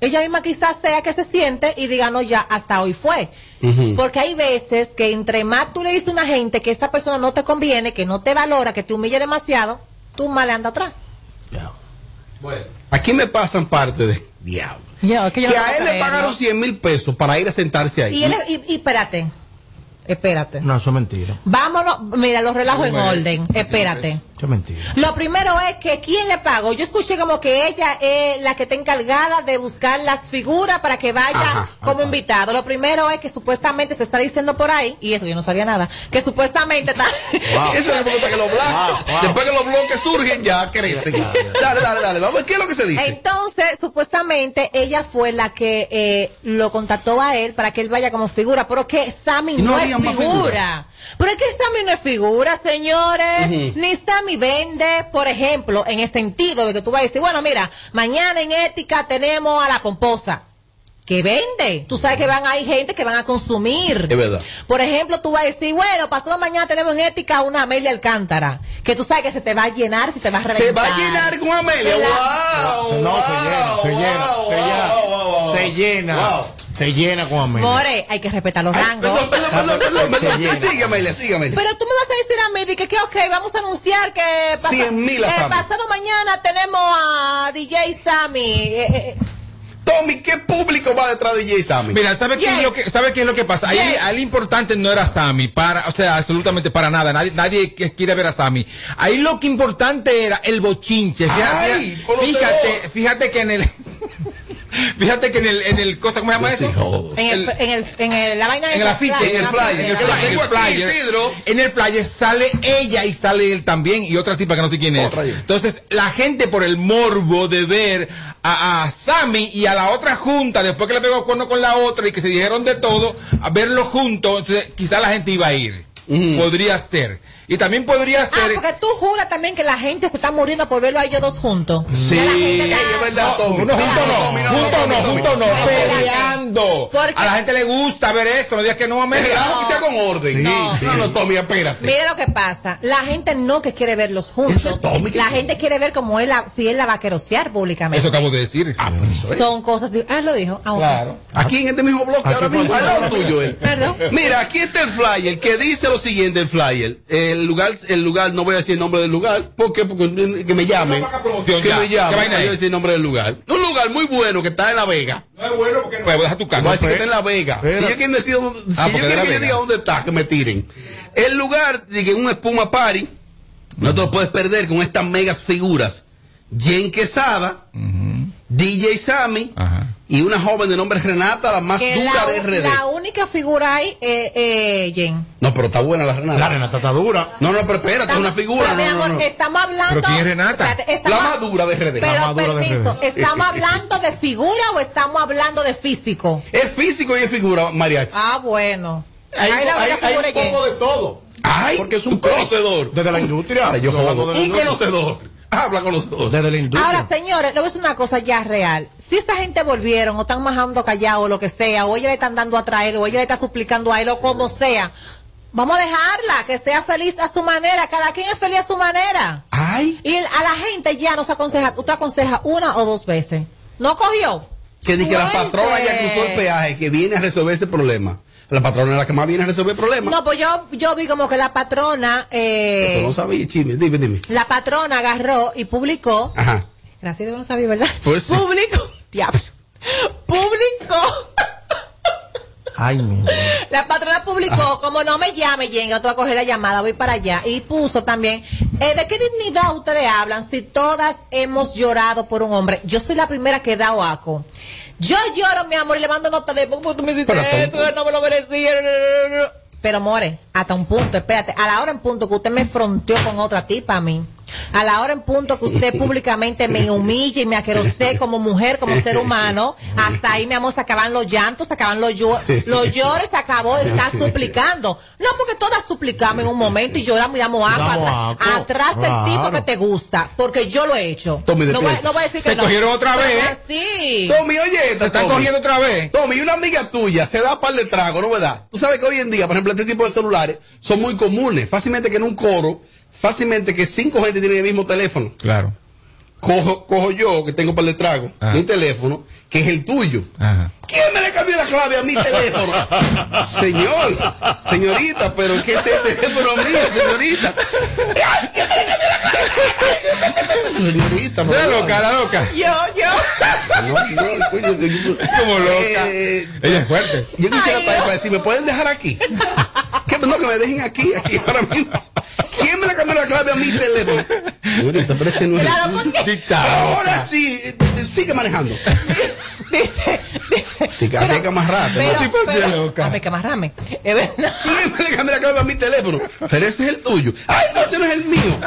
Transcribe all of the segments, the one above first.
ella misma quizás sea que se siente y diga, no, ya, hasta hoy fue. Porque hay veces que entre más tú le dices a una gente que esa persona no te conviene, que no te valora, que te humille demasiado, tú más le andas atrás. Bueno, aquí me pasan parte de diablo. Ya, que yo que no a él le pagaron 100 mil pesos para ir a sentarse ahí. Y, él, y, y espérate, espérate. No, eso es mentira. Vámonos, mira, los relajos en orden, espérate. Eso es mentira. Lo primero es que quién le pagó. Yo escuché como que ella es la que está encargada de buscar las figuras para que vaya Ajá, como invitado. Lo primero es que supuestamente se está diciendo por ahí, y eso yo no sabía nada, que supuestamente está... Eso no importa que los blancos. Wow, wow. Después que los bloques surgen, ya crecen. Dale, dale, dale. Vamos, ¿qué es lo que se dice? Entonces, supuestamente, ella fue la que eh, lo contactó a él para que él vaya como figura, pero que Sammy no no, es figura. Pero es que Sammy no es figura, señores. Ni Sammy vende, por ejemplo, en el sentido de que tú vas a decir, bueno, mira, mañana en ética tenemos a la pomposa. Que vende. Tú sabes que van hay gente que van a consumir. Es verdad. Por ejemplo, tú vas a decir, bueno, pasado mañana tenemos en ética una Amelia Alcántara. Que tú sabes que se te va a llenar, se te va a reventar. Se va a llenar con Amelia. ¡Wow! No, se llena, se llena, se llena. wow, wow, wow. Se llena. Se llena con Amelia. More, hay que respetar los rangos. Perdón, perdón, perdón, perdón. Sí, sigue, Amelia. Pero tú me vas a decir a mí que, que ok, vamos a anunciar que pasa- 100.000 a eh, pasado mañana tenemos a DJ Sammy. eh, eh, Tommy, ¿qué público va detrás de Jay Sammy? Mira, ¿sabe qué, es lo que, ¿sabe qué es lo que pasa? Ahí, ahí lo importante no era Sammy, para, o sea, absolutamente para nada. Nadie, nadie quiere ver a Sammy. Ahí lo que importante era el bochinche. Fíjate, Ay, conocedor. fíjate, fíjate que en el, fíjate que en el, en el cosa, ¿cómo se llama eso? En, el, en, el, en el- la vaina En el afiche, en el flyer, en el flyer, en el flyer, Isidro. en el flyer sale ella y sale él también y otra tipa que no sé quién es. Entonces, la gente por el morbo de ver a, a Sammy y a la otra junta, después que le pegó cuerno con la otra y que se dijeron de todo, a verlo juntos, entonces quizá la gente iba a ir. Podría ser. Y también podría Ah, ser... porque tú juras también que la gente se está muriendo por verlo a ellos dos juntos. Sí. Que la gente Ey, está- es verdad, Tommy. No, juntos no, juntos no, juntos no, peleando. A la gente le gusta ver esto, no digas que no, Amelia. Relajo que sea con orden. No. No, no, Tommy, espérate. Mira lo que pasa. La gente no que quiere verlos juntos. Tommy, La gente quiere ver cómo él, la- si él la va a querosear públicamente. Eso acabo de decir. Ah, pero eso es. Son cosas. de- Ah, él lo dijo. Ah. Claro. Aquí en este mismo bloque, Aquí ahora mismo, al lado tuyo. Perdón. Mira, aquí está el flyer que dice lo siguiente: el flyer. El lugar, el lugar, no voy a decir el nombre del lugar. ¿Por qué? Porque que me llamen. No Que ya. me ¿Qué llamen. para es? yo decir el nombre del lugar. Un lugar muy bueno que está en La Vega. No es bueno porque no. Pues deja tu Voy a casa. decir que está en La Vega. Espera. Si ellos quieren decir dónde, si Ah, de quieren La que yo diga dónde está, que me tiren. El lugar, dije, un espuma party. No te lo puedes perder con estas megas figuras. Jen Quesada, DJ Sammy Ajá. y una joven de nombre Renata, la más Que dura la, de RD. la única figura ahí, eh, eh, Jen. No, pero está buena la Renata. La Renata está dura. No, no, pero espérate, es una figura. No, no, amor, no. estamos hablando. ¿Pero quién es Renata? Espérate, La más dura de RD. La Pero más dura de permiso, RD. ¿estamos hablando de figura o estamos hablando de físico? Es físico y es figura, mariachi. Ah, bueno. Hay, Ahí la hay- hay un Jen. poco de todo. Ay, Porque es un un conocedor. Desde la industria. Yo la Un industria. conocedor. Habla conocedor. Desde la industria. Ahora, señores, le voy a decir una cosa ya real. Si esa gente volvieron o están majando callado o lo que sea, o ella le están dando a traer, o ella le está suplicando a él, o como sea, vamos a dejarla, que sea feliz a su manera. Cada quien es feliz a su manera. Ay, Y a la gente ya no se aconseja, usted aconseja una o dos veces. ¿No cogió? que di que la patrona ya cruzó el peaje, que viene a resolver ese problema. La patrona es la que más viene a resolver el problema. No, pues yo, yo vi como que la patrona, eh, Eso no sabía, chisme. Dime, dime. la patrona agarró y publicó. Ajá. Gracias Dios no sabía, ¿verdad? Pues sí. Publicó. Diablo. Publicó. Ay, mi. La patrona publicó, como no me llame, yo te voy a coger la llamada, voy para allá. Y puso también, eh, ¿de qué dignidad ustedes hablan si todas hemos llorado por un hombre? Yo soy la primera que da oaco. Yo lloro, mi amor, y le mando nota de, ¿cómo tú me hiciste Pero eso? No me lo merecía. Pero, more, hasta un punto, espérate, a la hora en punto que usted me fronteó con otra tipa a mí, a la hora en punto que usted públicamente me humille y me aquerosé como mujer, como ser humano, hasta ahí, mi amor, se acaban los llantos, se acaban los, llo- los llores, se acabó de estar suplicando. No, porque todas suplicamos en un momento y lloramos y damos agua atrás, atrás del claro. tipo que te gusta, porque yo lo he hecho. Tommy, no, voy, despierta. no voy a decir que Se no. cogieron otra vez. Sí. Tommy, oye, Se están Tommy. cogiendo otra vez. Tommy, una amiga tuya se da par de trago, ¿no verdad? Tú sabes que hoy en día, por ejemplo, este tipo de celulares son muy comunes. Fácilmente que en un coro, fácilmente que cinco gente tienen el mismo teléfono. Claro. cojo, cojo yo, que tengo para el trago, Ajá. mi teléfono, que es el tuyo. Ajá. ¿Quién me le cambió la clave a mi teléfono? Señor, señorita, pero ¿qué es el teléfono mío, señorita? Ay, ¿quién me le cambió la clave? Señorita, por favor. loca, la loca. Yo, yo. No, no, coño, yo- Como loca. Eh, Ella es fuerte. yo quisiera Ay, no. para decir, ¿me pueden dejar aquí? Que, no, que me dejen aquí, aquí ahora mismo. ¿Quién me le cambió la clave a mi teléfono? Señorita, pero ese no es Claro, porque. Ahora sí, sigue manejando. dice, dice. Te carga más rápido, Pero, ¿no? Tipo pero, de loca. a mí que más rame. Es verdad. ¿Quién me le cambió la clave a mi teléfono? Pero ese es el tuyo. Ay, no, ese no es el mío.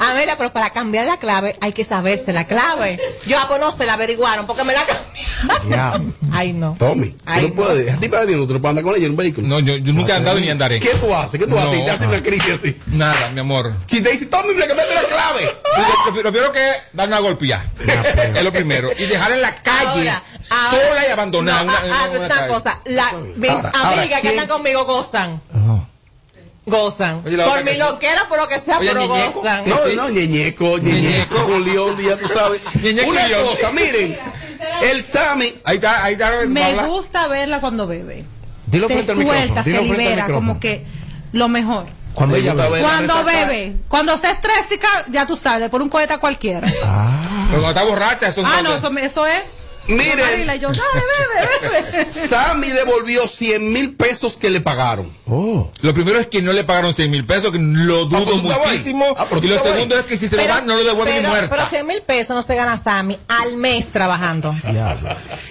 A ver, pero para cambiar la clave hay que saberse la clave. Yo, pues no se la averiguaron porque me la cambiaron. Ya. Ay, no. Tommy, tú Ay, no no. puedes. A ti para no puedes andar con ella en un vehículo. No, yo, yo nunca he andado ni andaré. ¿Qué tú haces? ¿Qué tú haces? Y te No. hace una crisis así. Nada, mi amor. Si te dice, Tommy, me cambiaste la clave. Lo, lo- lo primero que es dar una golpeada. es lo primero. Y dejar en la calle, Ahora, ahora- sola y abandonada. No, una- ah, una- ah, una una cosa. La, mis Ahora, ahora, amigas que ¿quién- están conmigo gozan. Ah. Gozan. Oye, por mi que- loquera, por lo que sea, Oye, pero ñeñeco. gozan. No, no, ñeñeco, ñeñeco, Julián, ya tú sabes. Ñeñeco Una cosa, miren, el Sammy, Ahí está, ahí está. Me gusta verla cuando bebe. Dilo se frente al micrófono. suelta, Dilo se libera, micrófono. como que lo mejor. Cuando ella Ella bebe. Cuando bebe, cuando se estresa, ya tú sabes, por un cohete cualquiera. Pero cuando está borracha, eso es Ah, no, eso, eso es. Miren, y yo, dale, bebe, bebe. Sammy devolvió 100 mil pesos que le pagaron. Oh. Lo primero es que no le pagaron 100 mil pesos, que lo dudo Ah, pero ahí. muchísimo. Ah, pero y lo segundo ahí. es que si se lo dan, no lo devuelven ni pero, muerta. pero 100 mil pesos no se gana Sammy al mes trabajando.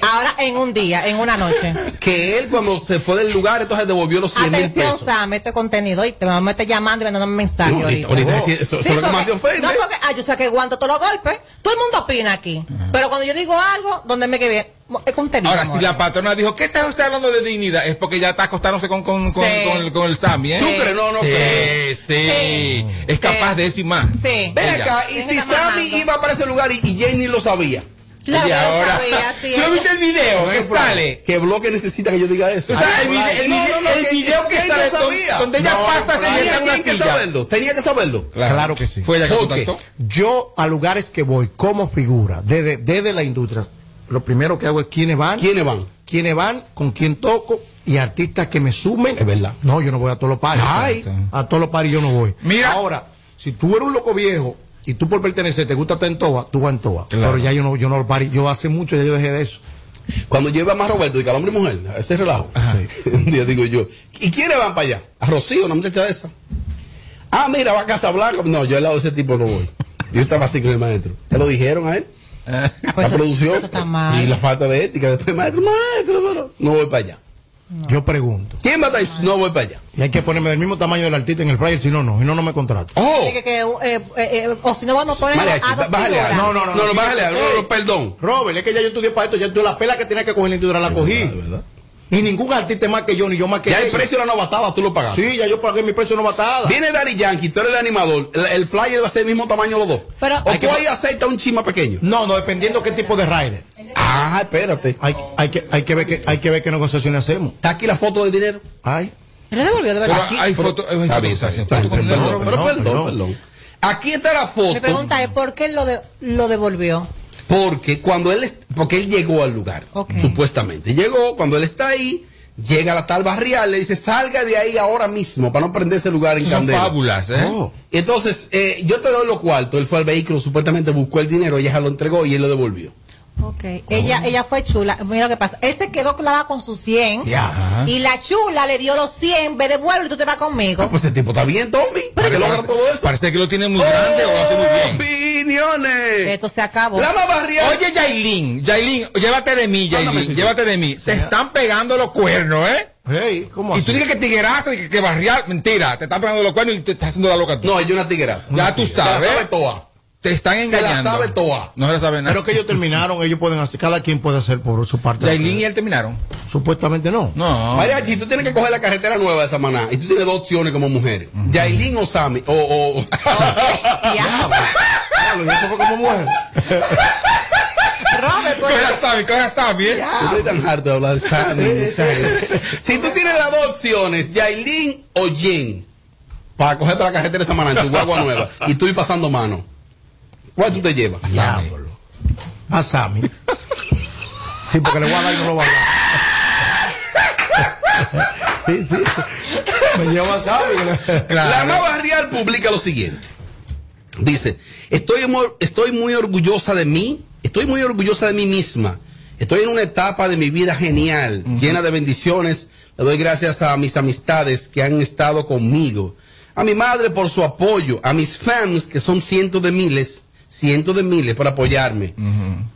Ahora en un día, en una noche. Que él cuando se fue del lugar, entonces devolvió los 100 mil Atención, pesos. Sammy, este contenido. Y te vamos a meter llamando y mandándome mensajes No, ahorita. ahorita, ahorita, eso, Sí, es lo que más porque-. No, porque, ah, yo sé que aguanto todos los golpes. Todo el mundo opina aquí. Pero cuando yo digo algo, donde me quede es contenido. Ahora, amor. si la patrona dijo, ¿qué está usted hablando de dignidad? Es porque ya está acostándose con, con, con, Sí. con el, con el Sammy, ¿eh? ¿Tú crees? No, no sí, creo. sí, Sí. Es capaz Sí. de eso y más. Sí. Ven acá, y si Sammy mamando. iba para ese lugar y, y Jenny lo sabía. Ahora- sabía, sí, ¿Tú viste el video que sale? ¿Qué bloque necesita que yo diga eso? O sea, el, vide- el, No, vide- no, no, el que- video que Jenny sale sabía. donde ella No, pasa en Tenía que saberlo, tenía que saberlo. Claro que sí. Fue ella que. Yo a lugares que voy como figura, desde, desde la industria, lo primero que hago es quiénes van, ¿Quiénes van? quiénes van, con quién toco y artistas que me sumen. Es verdad. No, yo no voy a todos los paris. Ay. A todos los paris yo no voy. Mira. Ahora, si tú eres un loco viejo y tú por pertenecer te gusta estar en Toa, tú vas en Toa. Claro. Pero ya yo no, yo no los paris. Yo hace mucho ya yo dejé de eso. Cuando iba más Roberto, que al hombre y mujer, a ese relajo. Un día digo yo, ¿y quiénes van para allá? A Rocío, una muchacha de esa. Ah, mira, va a Casa Blanca. No, yo al lado de ese tipo no voy. Yo estaba así con el maestro. ¿Te lo dijeron a él? Ah, pues la eso- producción eso está mal. y la falta de ética. Después, maestro, maestro, pero no voy para allá. Yo pregunto. ¿Quién va a estar? No voy para allá. Y hay que ponerme del mismo tamaño del artista en el flyer, si no, no. Si no, no me contrato. Oh, Que- que, eh, eh, eh, o si no, vamos a poner Mariachi, a dos bájale. No, no, no, No, no, no, bájale algo. No, no, perdón. Robert, es que ya yo estudié para esto, ya tú la pela que tenía que coger la industria la cogí. verdad, verdad. Y ningún artista es más que yo, ni yo más que Ya el precio de la novatada tú lo pagaste. Sí, ya yo pagué mi precio no batada. Viene Daddy Yankee, tú eres el animador. El, el flyer va a ser el mismo tamaño los dos. Pero- o tú que- ahí aceptas un chima pequeño. No, no, dependiendo qué tipo de rider. Ah, espérate. Hay, hay, que, hay, que ver qué, hay que ver qué negociaciones hacemos. Está aquí la foto de dinero. Ay. Le devolvió, de verdad. Aquí- hay pero- fotos, Está bien, bien, perdón, perdón. Aquí está la foto. Mi pregunta es, ¿por qué lo, de- lo devolvió? Porque cuando él porque él llegó al lugar, supuestamente. Llegó, cuando él está ahí, llega la tal barrial, le dice, salga de ahí ahora mismo para no prender ese lugar en Son candela. fábulas, ¿eh? Oh. Entonces, eh, yo te doy los cuartos, él fue al vehículo, supuestamente buscó el dinero, ella se lo entregó y él lo devolvió. Ok. Ella, ella fue chula. Mira lo que pasa. Él se quedó clavada con sus 100. Ya. Y la chula le dio los 100. Ve, devuelve y tú te vas conmigo. Ah, pues el tipo está bien, Tommy. ¿Para qué logra todo eso? Parece que lo tiene muy grande o lo hace muy bien. Opiniones. Esto se acabó. La. Oye, Yailin, Yailin, llévate de mí, Yailin, sí, sí. llévate de mí. Te están pegando los cuernos, ¿eh? Hey, ¿cómo Y así? tú dices que tigueraza, que, que barrial, mentira, te están pegando los cuernos y te estás haciendo la loca tú. No, es una tigueraza. Ya tú Se la sabes. sabe toda. Te están Se la engañando. sabe toda. No se la sabe nada. Pero que ellos terminaron, ellos pueden hacer, cada quien puede hacer por su parte. Yailin y él terminaron. Supuestamente no. No. Mariachi, tú tienes que coger la carretera nueva de Samaná y tú tienes dos opciones como mujeres. Yailin o Sammy. O, o... Diablo, y eso fue como mujer. Robert, pues, Coge a Sammy, coge a Sammy, ¿eh? Yo estoy tan harto de hablar de Sammy. si tú tienes las dos opciones, Yailin o Jen, para cogerte la carretera de Samaná en tu guagua nueva y tú ir pasando mano, ¿Cuál tú te llevas? Diablo. A Sammy. Sí, porque le voy a dar y no lo a dar. Sí, sí. Me llevo a Sammy. La Nueva Real publica lo siguiente. Dice, estoy muy orgullosa de mí, estoy muy orgullosa de mí misma. Estoy en una etapa de mi vida genial, llena de bendiciones. Le doy gracias a mis amistades que han estado conmigo. A mi madre por su apoyo, a mis fans que son cientos de miles, cientos de miles por apoyarme.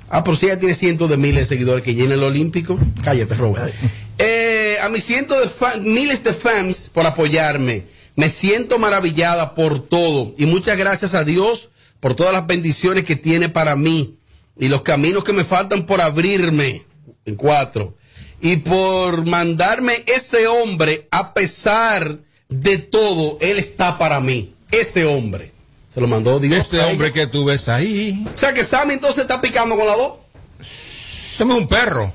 Ah, por si ella tiene cientos de miles de seguidores que llena el Olímpico. Cállate, Robert. Eh, a mis cientos de fan- miles de fans por apoyarme. Me siento maravillada por todo. Y muchas gracias a Dios por todas las bendiciones que tiene para mí. Y los caminos que me faltan por abrirme. En cuatro. Y por mandarme ese hombre, a pesar de todo, él está para mí. Ese hombre. Se lo mandó Dios. Ese hombre que tú ves ahí, O sea que Sammy entonces está picando con la dos. somos un perro.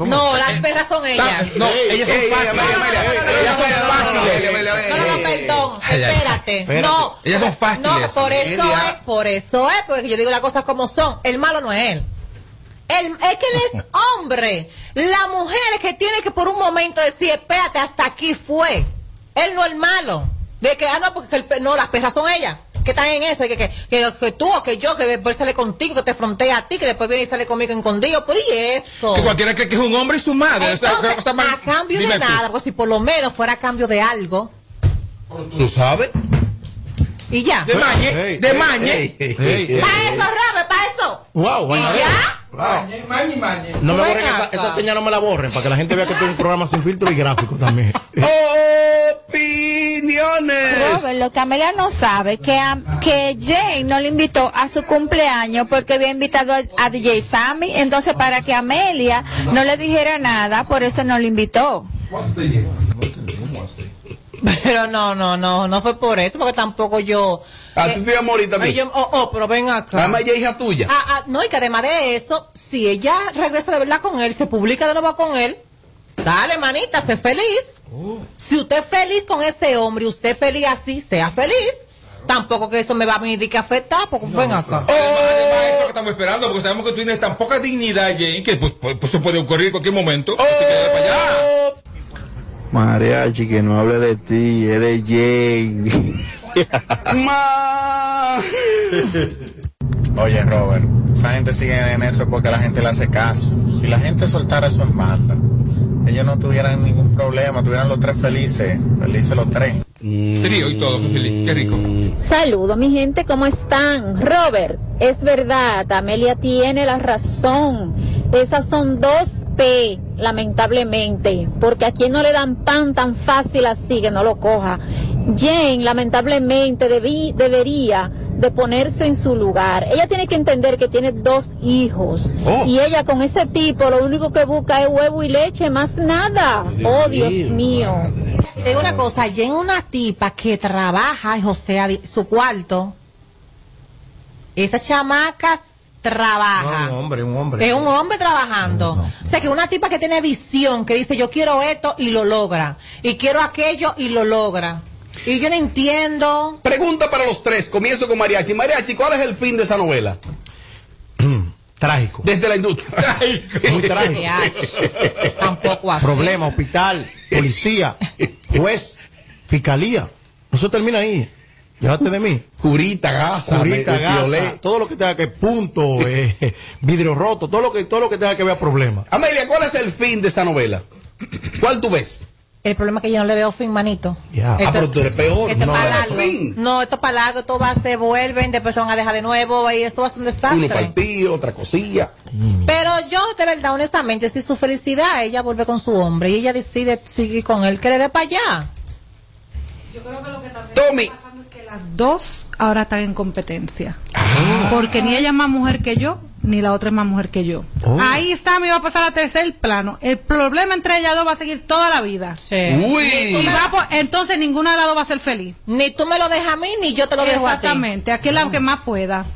No, las perras son ellas. No, ellas son fáciles. No, no, no, perdón, espérate. No, Ellas son fáciles. No, por eso es, por eso es, porque yo digo las cosas como son. El malo no es él. El, es que él es hombre. La mujer es que tiene que por un momento decir, espérate, hasta aquí fue. Él no es el malo. De que, ah, no, porque el no, las perras son ellas. Que están en eso, que, que, que, que tú o que yo, que después sale contigo, que te frontea a ti, que después viene y sale conmigo escondido. Por y eso. Que cualquiera cree que es un hombre y su madre. O sea, Entonces, que está mal- a cambio Dime de tú. nada, porque si por lo menos fuera a cambio de algo, ¿Tú sabes? Y ya. De mañe, Ey, de mañe. Ey, ey, Ey, ey, ey. Para eso, Robert, para eso. Wow, ¿Y bueno. ya? Mañe, mañe, mañe. No me borren esa, esa señal, no me la borren, para que la gente vea que tengo un programa sin filtro y gráfico también. Opiniones. Robert, lo que Amelia no sabe, que, a- que Jane no le invitó a su cumpleaños porque había invitado a, a DJ Sammy, entonces para que Amelia no le dijera nada, por eso no le invitó. Pero no, no, no, no fue por eso, porque tampoco yo. A eh, ti te morir también. yo- oh, oh, pero ven acá. Además, ella es hija tuya. Ah, ah, no, y que además de eso, si ella regresa de verdad con él, se publica de nuevo con él, dale, manita, sé feliz. Si usted es feliz con ese hombre y usted es feliz así, sea feliz. Tampoco que eso me va a venir que afectar, porque ven acá. Además, además, eso que estamos esperando, porque sabemos que tú tienes tan poca dignidad, Jane, que pues, pues, pues, eso puede ocurrir en cualquier momento. Así que para allá. Mariachi, que no hable de ti, es de Jane. Ma- Oye, Robert, esa gente sigue en eso porque la gente le hace caso. Si la gente soltara eso en banda, ellos no tuvieran ningún problema, tuvieran los tres felices, felices los tres. Trío y todo, feliz, qué rico. Saludos, mi gente, ¿cómo están? Robert, es verdad, Amelia tiene la razón. Esas son dos P, lamentablemente, porque a quien no le dan pan tan fácil así que no lo coja. Jane, lamentablemente, debí, debería de ponerse en su lugar. Ella tiene que entender que tiene dos hijos. Oh. Y ella con ese tipo lo único que busca es huevo y leche, más nada. oh, Dios mío. Te digo una cosa, Jen es una tipa que trabaja, o sea, su cuarto. Esas chamacas trabajan. No, un hombre, un hombre. Es un hombre trabajando. No, no. O sea, que una tipa que tiene visión, que dice, yo quiero esto y lo logra. Y quiero aquello y lo logra. Y yo no entiendo. Pregunta para los tres. Comienzo con Mariachi. Mariachi, ¿cuál es el fin de esa novela? Trágico. Desde la industria. Muy trágico. que hay. Tampoco así. Problema, hospital, policía, juez, fiscalía. Eso termina ahí. Llévate de mí. Curita, gasa, Curita, me- gasa, todo lo que tenga que punto, eh, vidrio roto, todo lo que todo lo que tenga que ver problemas. Amelia, ¿cuál es el fin de esa novela? ¿Cuál tú ves? El problema es que yo no le veo fin, manito. Ya. Ah, pero tú eres peor. Esto No, es para no, largo. fin. No, esto es para largo, esto va a se vuelven, después se van a dejar de nuevo y esto va a ser un desastre. Uno partido, otra cosilla. Pero yo, de verdad, honestamente, si su felicidad, ella vuelve con su hombre y ella decide seguir con él, que le dé para allá. Tommy. Las dos ahora están en competencia. Porque ni ella es más mujer que yo, ni la otra es más mujer que yo. Oh. Ahí Sammy va a pasar a tercer plano. El problema entre ellas dos va a seguir toda la vida. Y Uy. va por- entonces ninguna de las dos va a ser feliz. Ni tú me lo dejas a mí, ni yo te lo dejo a ti. Exactamente. Aquí es la que más pueda.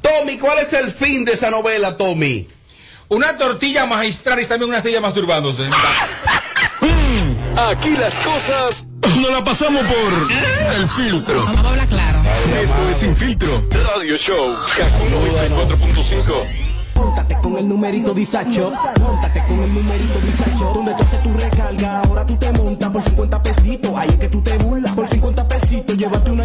Tommy, ¿cuál es el fin de esa novela, Tommy? Una tortilla magistral y también una silla masturbándose. Aquí las cosas nos la pasamos por el filtro. Vamos a hablar claro. Esto es Sin Filtro Radio Show. Kaku 94.5. Póntate con el numerito Disacho. Póntate con el numerito Disacho. Donde tú haces tu recarga, ahora tú te montas por 50 pesitos. Ahí es que tú te burlas. Por 50 pesitos, llévate una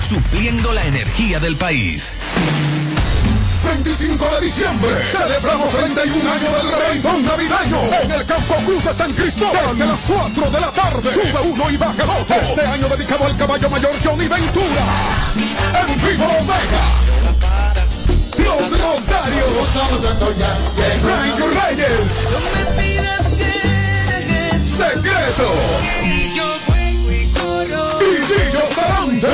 supliendo la energía del país. 25 de diciembre celebramos 31 años del reventón navideño en el Campo Cruz de San Cristóbal desde las 4 de la tarde. Sube uno y baja otro. Este año dedicado al caballo mayor Johnny Ventura. En vivo Omega. Los Rosarios. Frank Reyes. Secreto. Sarante.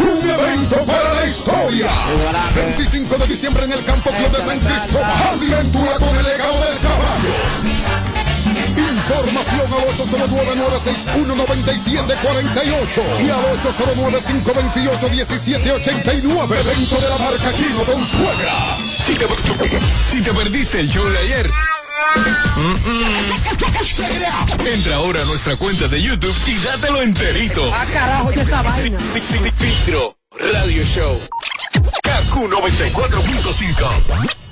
Un evento para la historia. 25 de diciembre en el Campo Club de San Cristóbal. Aventura con el legado del caballo. Información al 809-961-9748 y al 809-528-1789. Evento de la marca Chino con suegra. Si te, si te perdiste el show de ayer. Mm, mm, Entra ahora a nuestra cuenta de YouTube y dátelo enterito. Ah, carajo, ¿y esa vaina? Fi- fi- fi- Filtro Radio Show. KQ 94.5.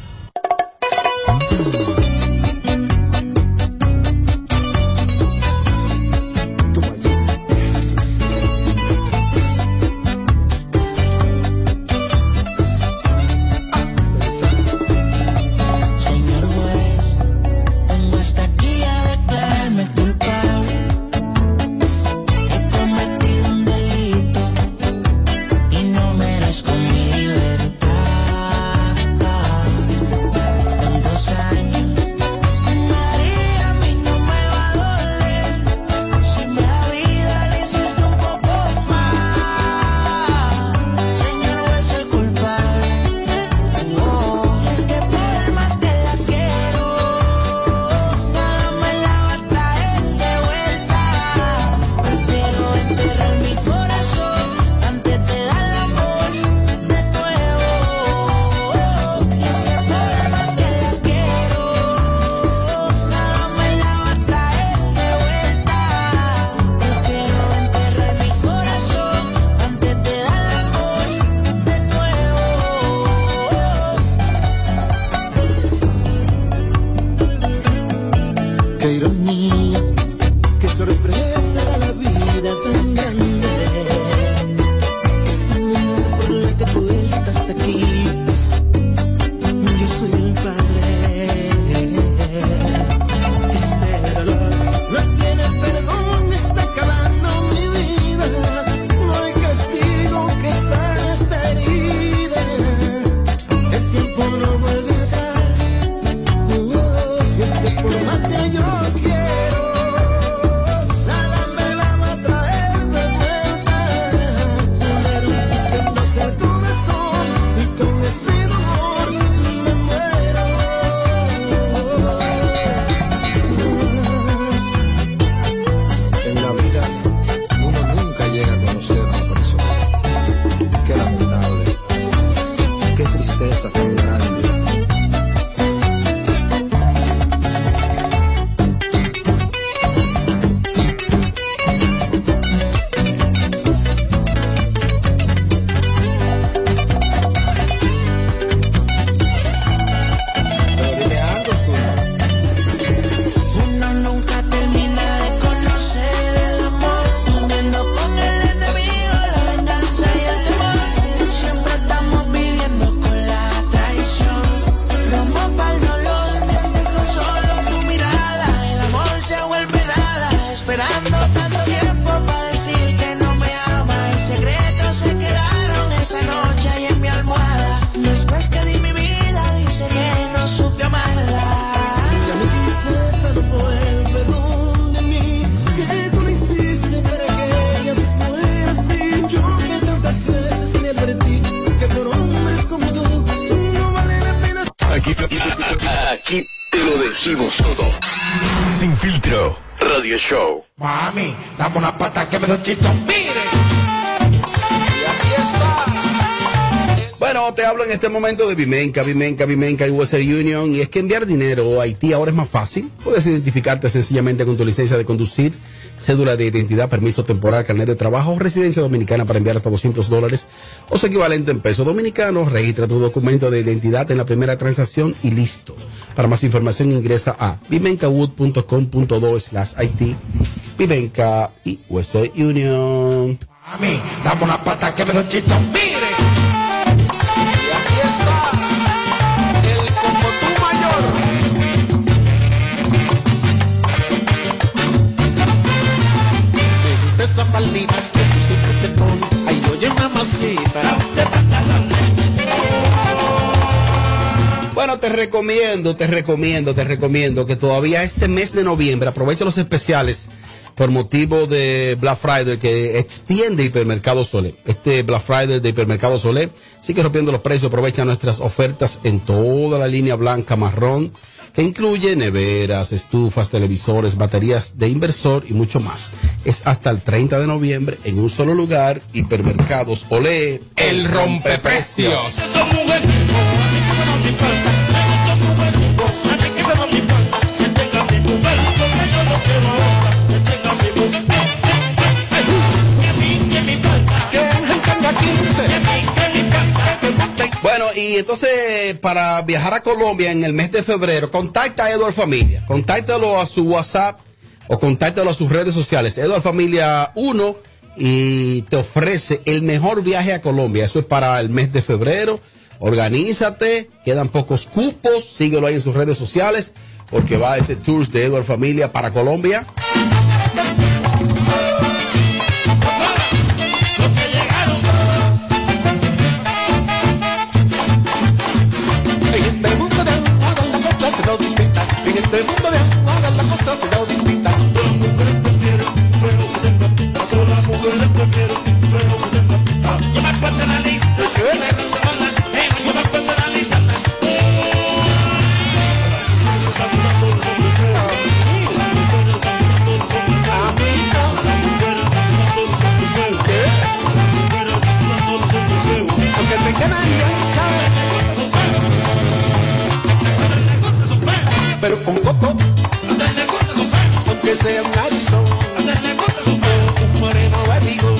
Todo. Sin filtro. Radio Show. Mami, dame una pata que me da chicho. Mire. Y aquí está. Bueno, te hablo en este momento de Vimenca, Vimenca, Vimenca y Western Union. Y es que enviar dinero a Haití ahora es más fácil. Puedes identificarte sencillamente con tu licencia de conducir, cédula de identidad, permiso temporal, carnet de trabajo o residencia dominicana para enviar hasta 200 dólares o su equivalente en pesos dominicanos. Registra tu documento de identidad en la primera transacción y listo. Para más información ingresa a vimencawood.com.do slash Haití, Vimenca y Western Union. Mami, dame una pata que me da chicho. Mire. Y aquí está Que tú siempre te pones. Ay, oye, mamacita. Bueno, te recomiendo, te recomiendo, te recomiendo que todavía este mes de noviembre aproveche los especiales por motivo de Black Friday que extiende Hipermercado Solé. Este Black Friday de Hipermercado Solé sigue rompiendo los precios, aprovecha nuestras ofertas en toda la línea blanca marrón que incluye neveras, estufas, televisores, baterías de inversor y mucho más. Es hasta el 30 de noviembre en un solo lugar, Hipermercados Olé, El rompeprecios. Y entonces para viajar a Colombia en el mes de febrero, contacta a Edward Familia. Contáctalo a su WhatsApp o contáctalo a sus redes sociales. Edward Familia 1 y te ofrece el mejor viaje a Colombia. Eso es para el mes de febrero. Organízate, quedan pocos cupos, síguelo ahí en sus redes sociales porque va ese tour de Edward Familia para Colombia. Sea un narizón. Un moreno barrigo.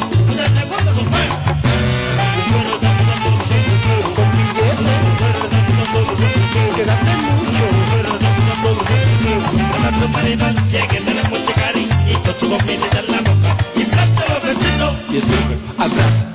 Con billetes. Que gaste mucho. Y es mujer, atrás,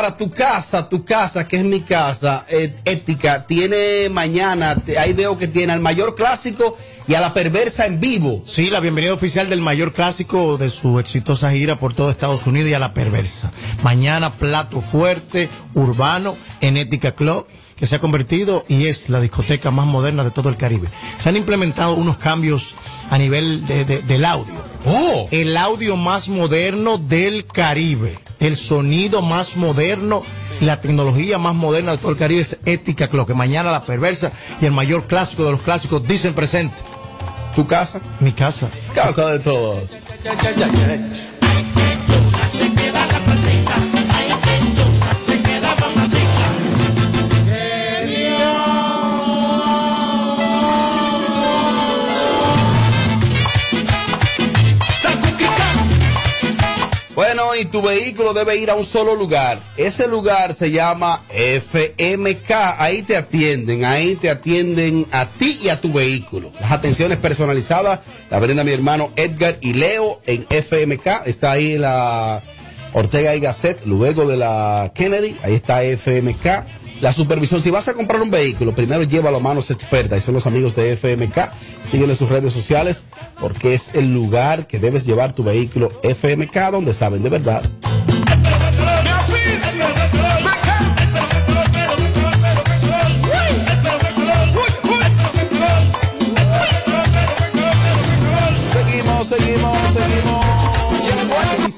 Lámpara, tu casa, tu casa, que es mi casa, eh, ética, tiene mañana, te- ahí veo que tiene al mayor clásico y a la perversa en vivo. Sí, la bienvenida oficial del mayor clásico de su exitosa gira por todo Estados Unidos y a la perversa. Mañana plato fuerte, urbano, en Ética Club, que se ha convertido y es la discoteca más moderna de todo el Caribe. Se han implementado unos cambios a nivel de- de- del audio. Oh. El audio más moderno del Caribe. El sonido más moderno. y La tecnología más moderna de todo el Caribe es Ética que mañana la perversa y el mayor clásico de los clásicos dicen presente. ¿Tu casa? Mi casa. Casa de todos. Y tu vehículo debe ir a un solo lugar. Ese lugar se llama FMK. Ahí te atienden, ahí te atienden a ti y a tu vehículo. Las atenciones personalizadas la brinda mi hermano Edgar y Leo en FMK. Está ahí en la Ortega y Gasset, luego de la Kennedy. Ahí está FMK. La supervisión, si vas a comprar un vehículo, primero llévalo a manos expertas, y son los amigos de FMK. Síguenle en sus redes sociales, porque es el lugar que debes llevar tu vehículo FMK, donde saben de verdad. Seguimos,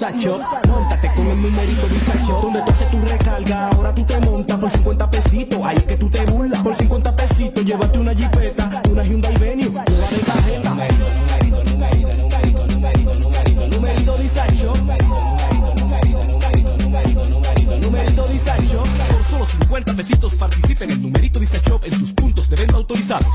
Disacho, montate con el numerito Disacho, donde tú haces tu recarga, ahora tú te montas por 50 pesitos, ahí es que tú te burlas, por 50 pesitos, llévate una jipeta, una Hyundai Venue, nueva de tarjeta. Numerito, numerito, numerito, numerito, numerito, numerito, numerito Disacho. Numerito por solo 50 pesitos participa en el numerito Disacho en tus puntos de venta autorizados.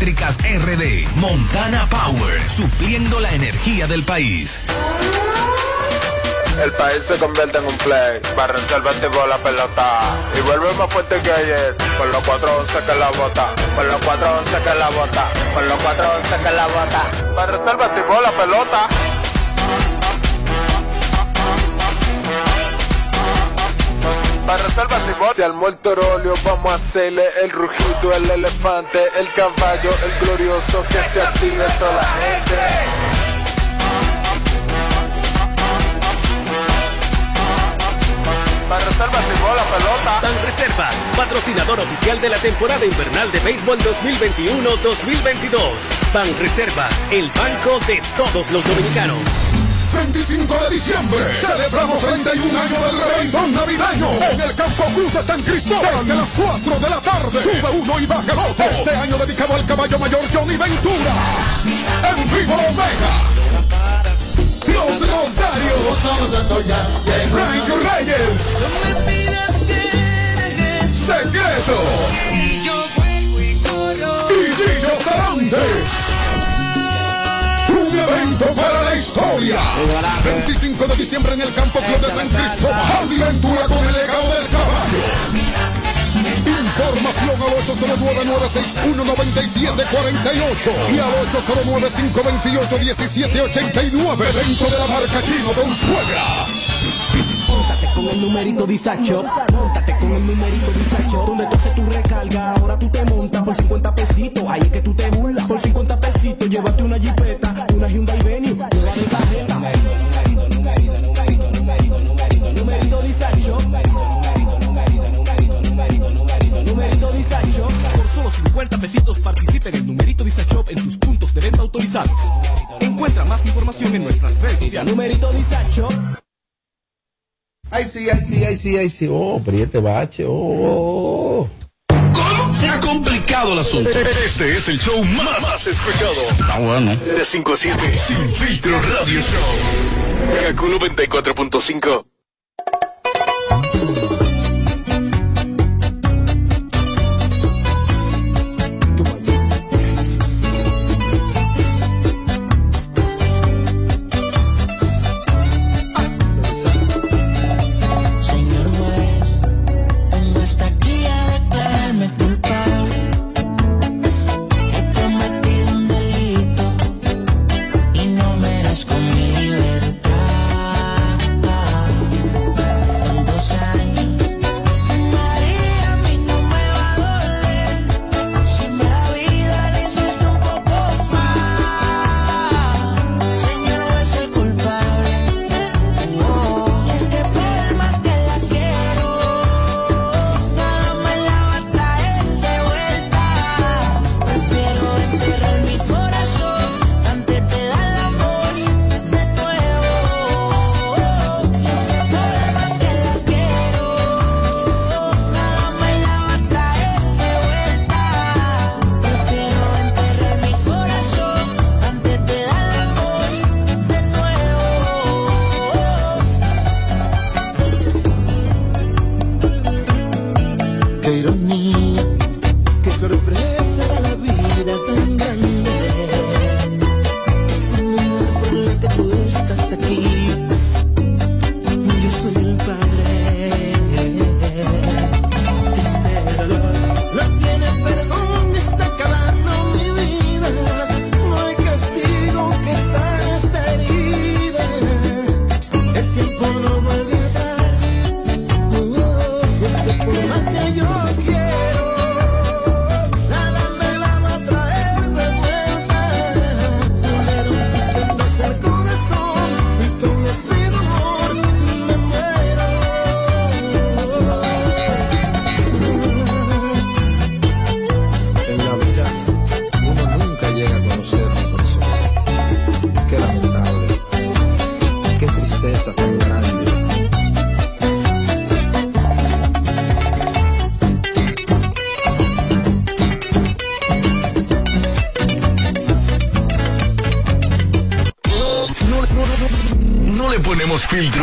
RD. Montana Power. Supliendo la energía del país. El país se convierte en un play. Para reservar tipo la pelota. Y vuelve más fuerte que ayer. Con los 411 que la bota. Con los 411 que la bota. Con los 411 que la bota. Para reservar tipo la pelota. Para reservar tipo. Si al muerto rolio vamos a hacerle el rugido, el elefante, el caballo, el glorioso que se active toda la gente. Para reservas tipo la pelota. Ban Reservas, patrocinador oficial de la temporada invernal de béisbol 2021-2022. Ban Reservas, el banco de todos los dominicanos. 25 de diciembre celebramos 31 años del reventón navideño en el Campo Cruz de San Cristóbal desde las 4 de la tarde. Sube uno y baja el otro. Este año dedicado al caballo mayor Johnny Ventura. En vivo Omega. Los Rosarios. Frank Reyes. Secreto. Y Gillo Sarante. Evento para la historia. 25 de diciembre en el Campo Club de San Cristóbal. Andy Ventura con el legado del caballo. Información al 809-961-9748 y al 809-528-1789. Evento de la marca Chino con suegra. Móntate con el numerito Disacho. Móntate con el numerito Disacho. Donde tú haces tu recarga, ahora tú te montas por 50 pesitos. Ahí es que tú te burlas. Encuentra más información en nuestras redes sociales. Numerito Disacho. Ay, sí, ay, sí, ay, sí, ay, sí. Oh, pero ¿y este bache, oh. ¿Cómo? Se ha complicado el asunto. Este es el show más, más escuchado. Ah, bueno. De 5 a 7. Sin filtro radio show. Kaku 94.5.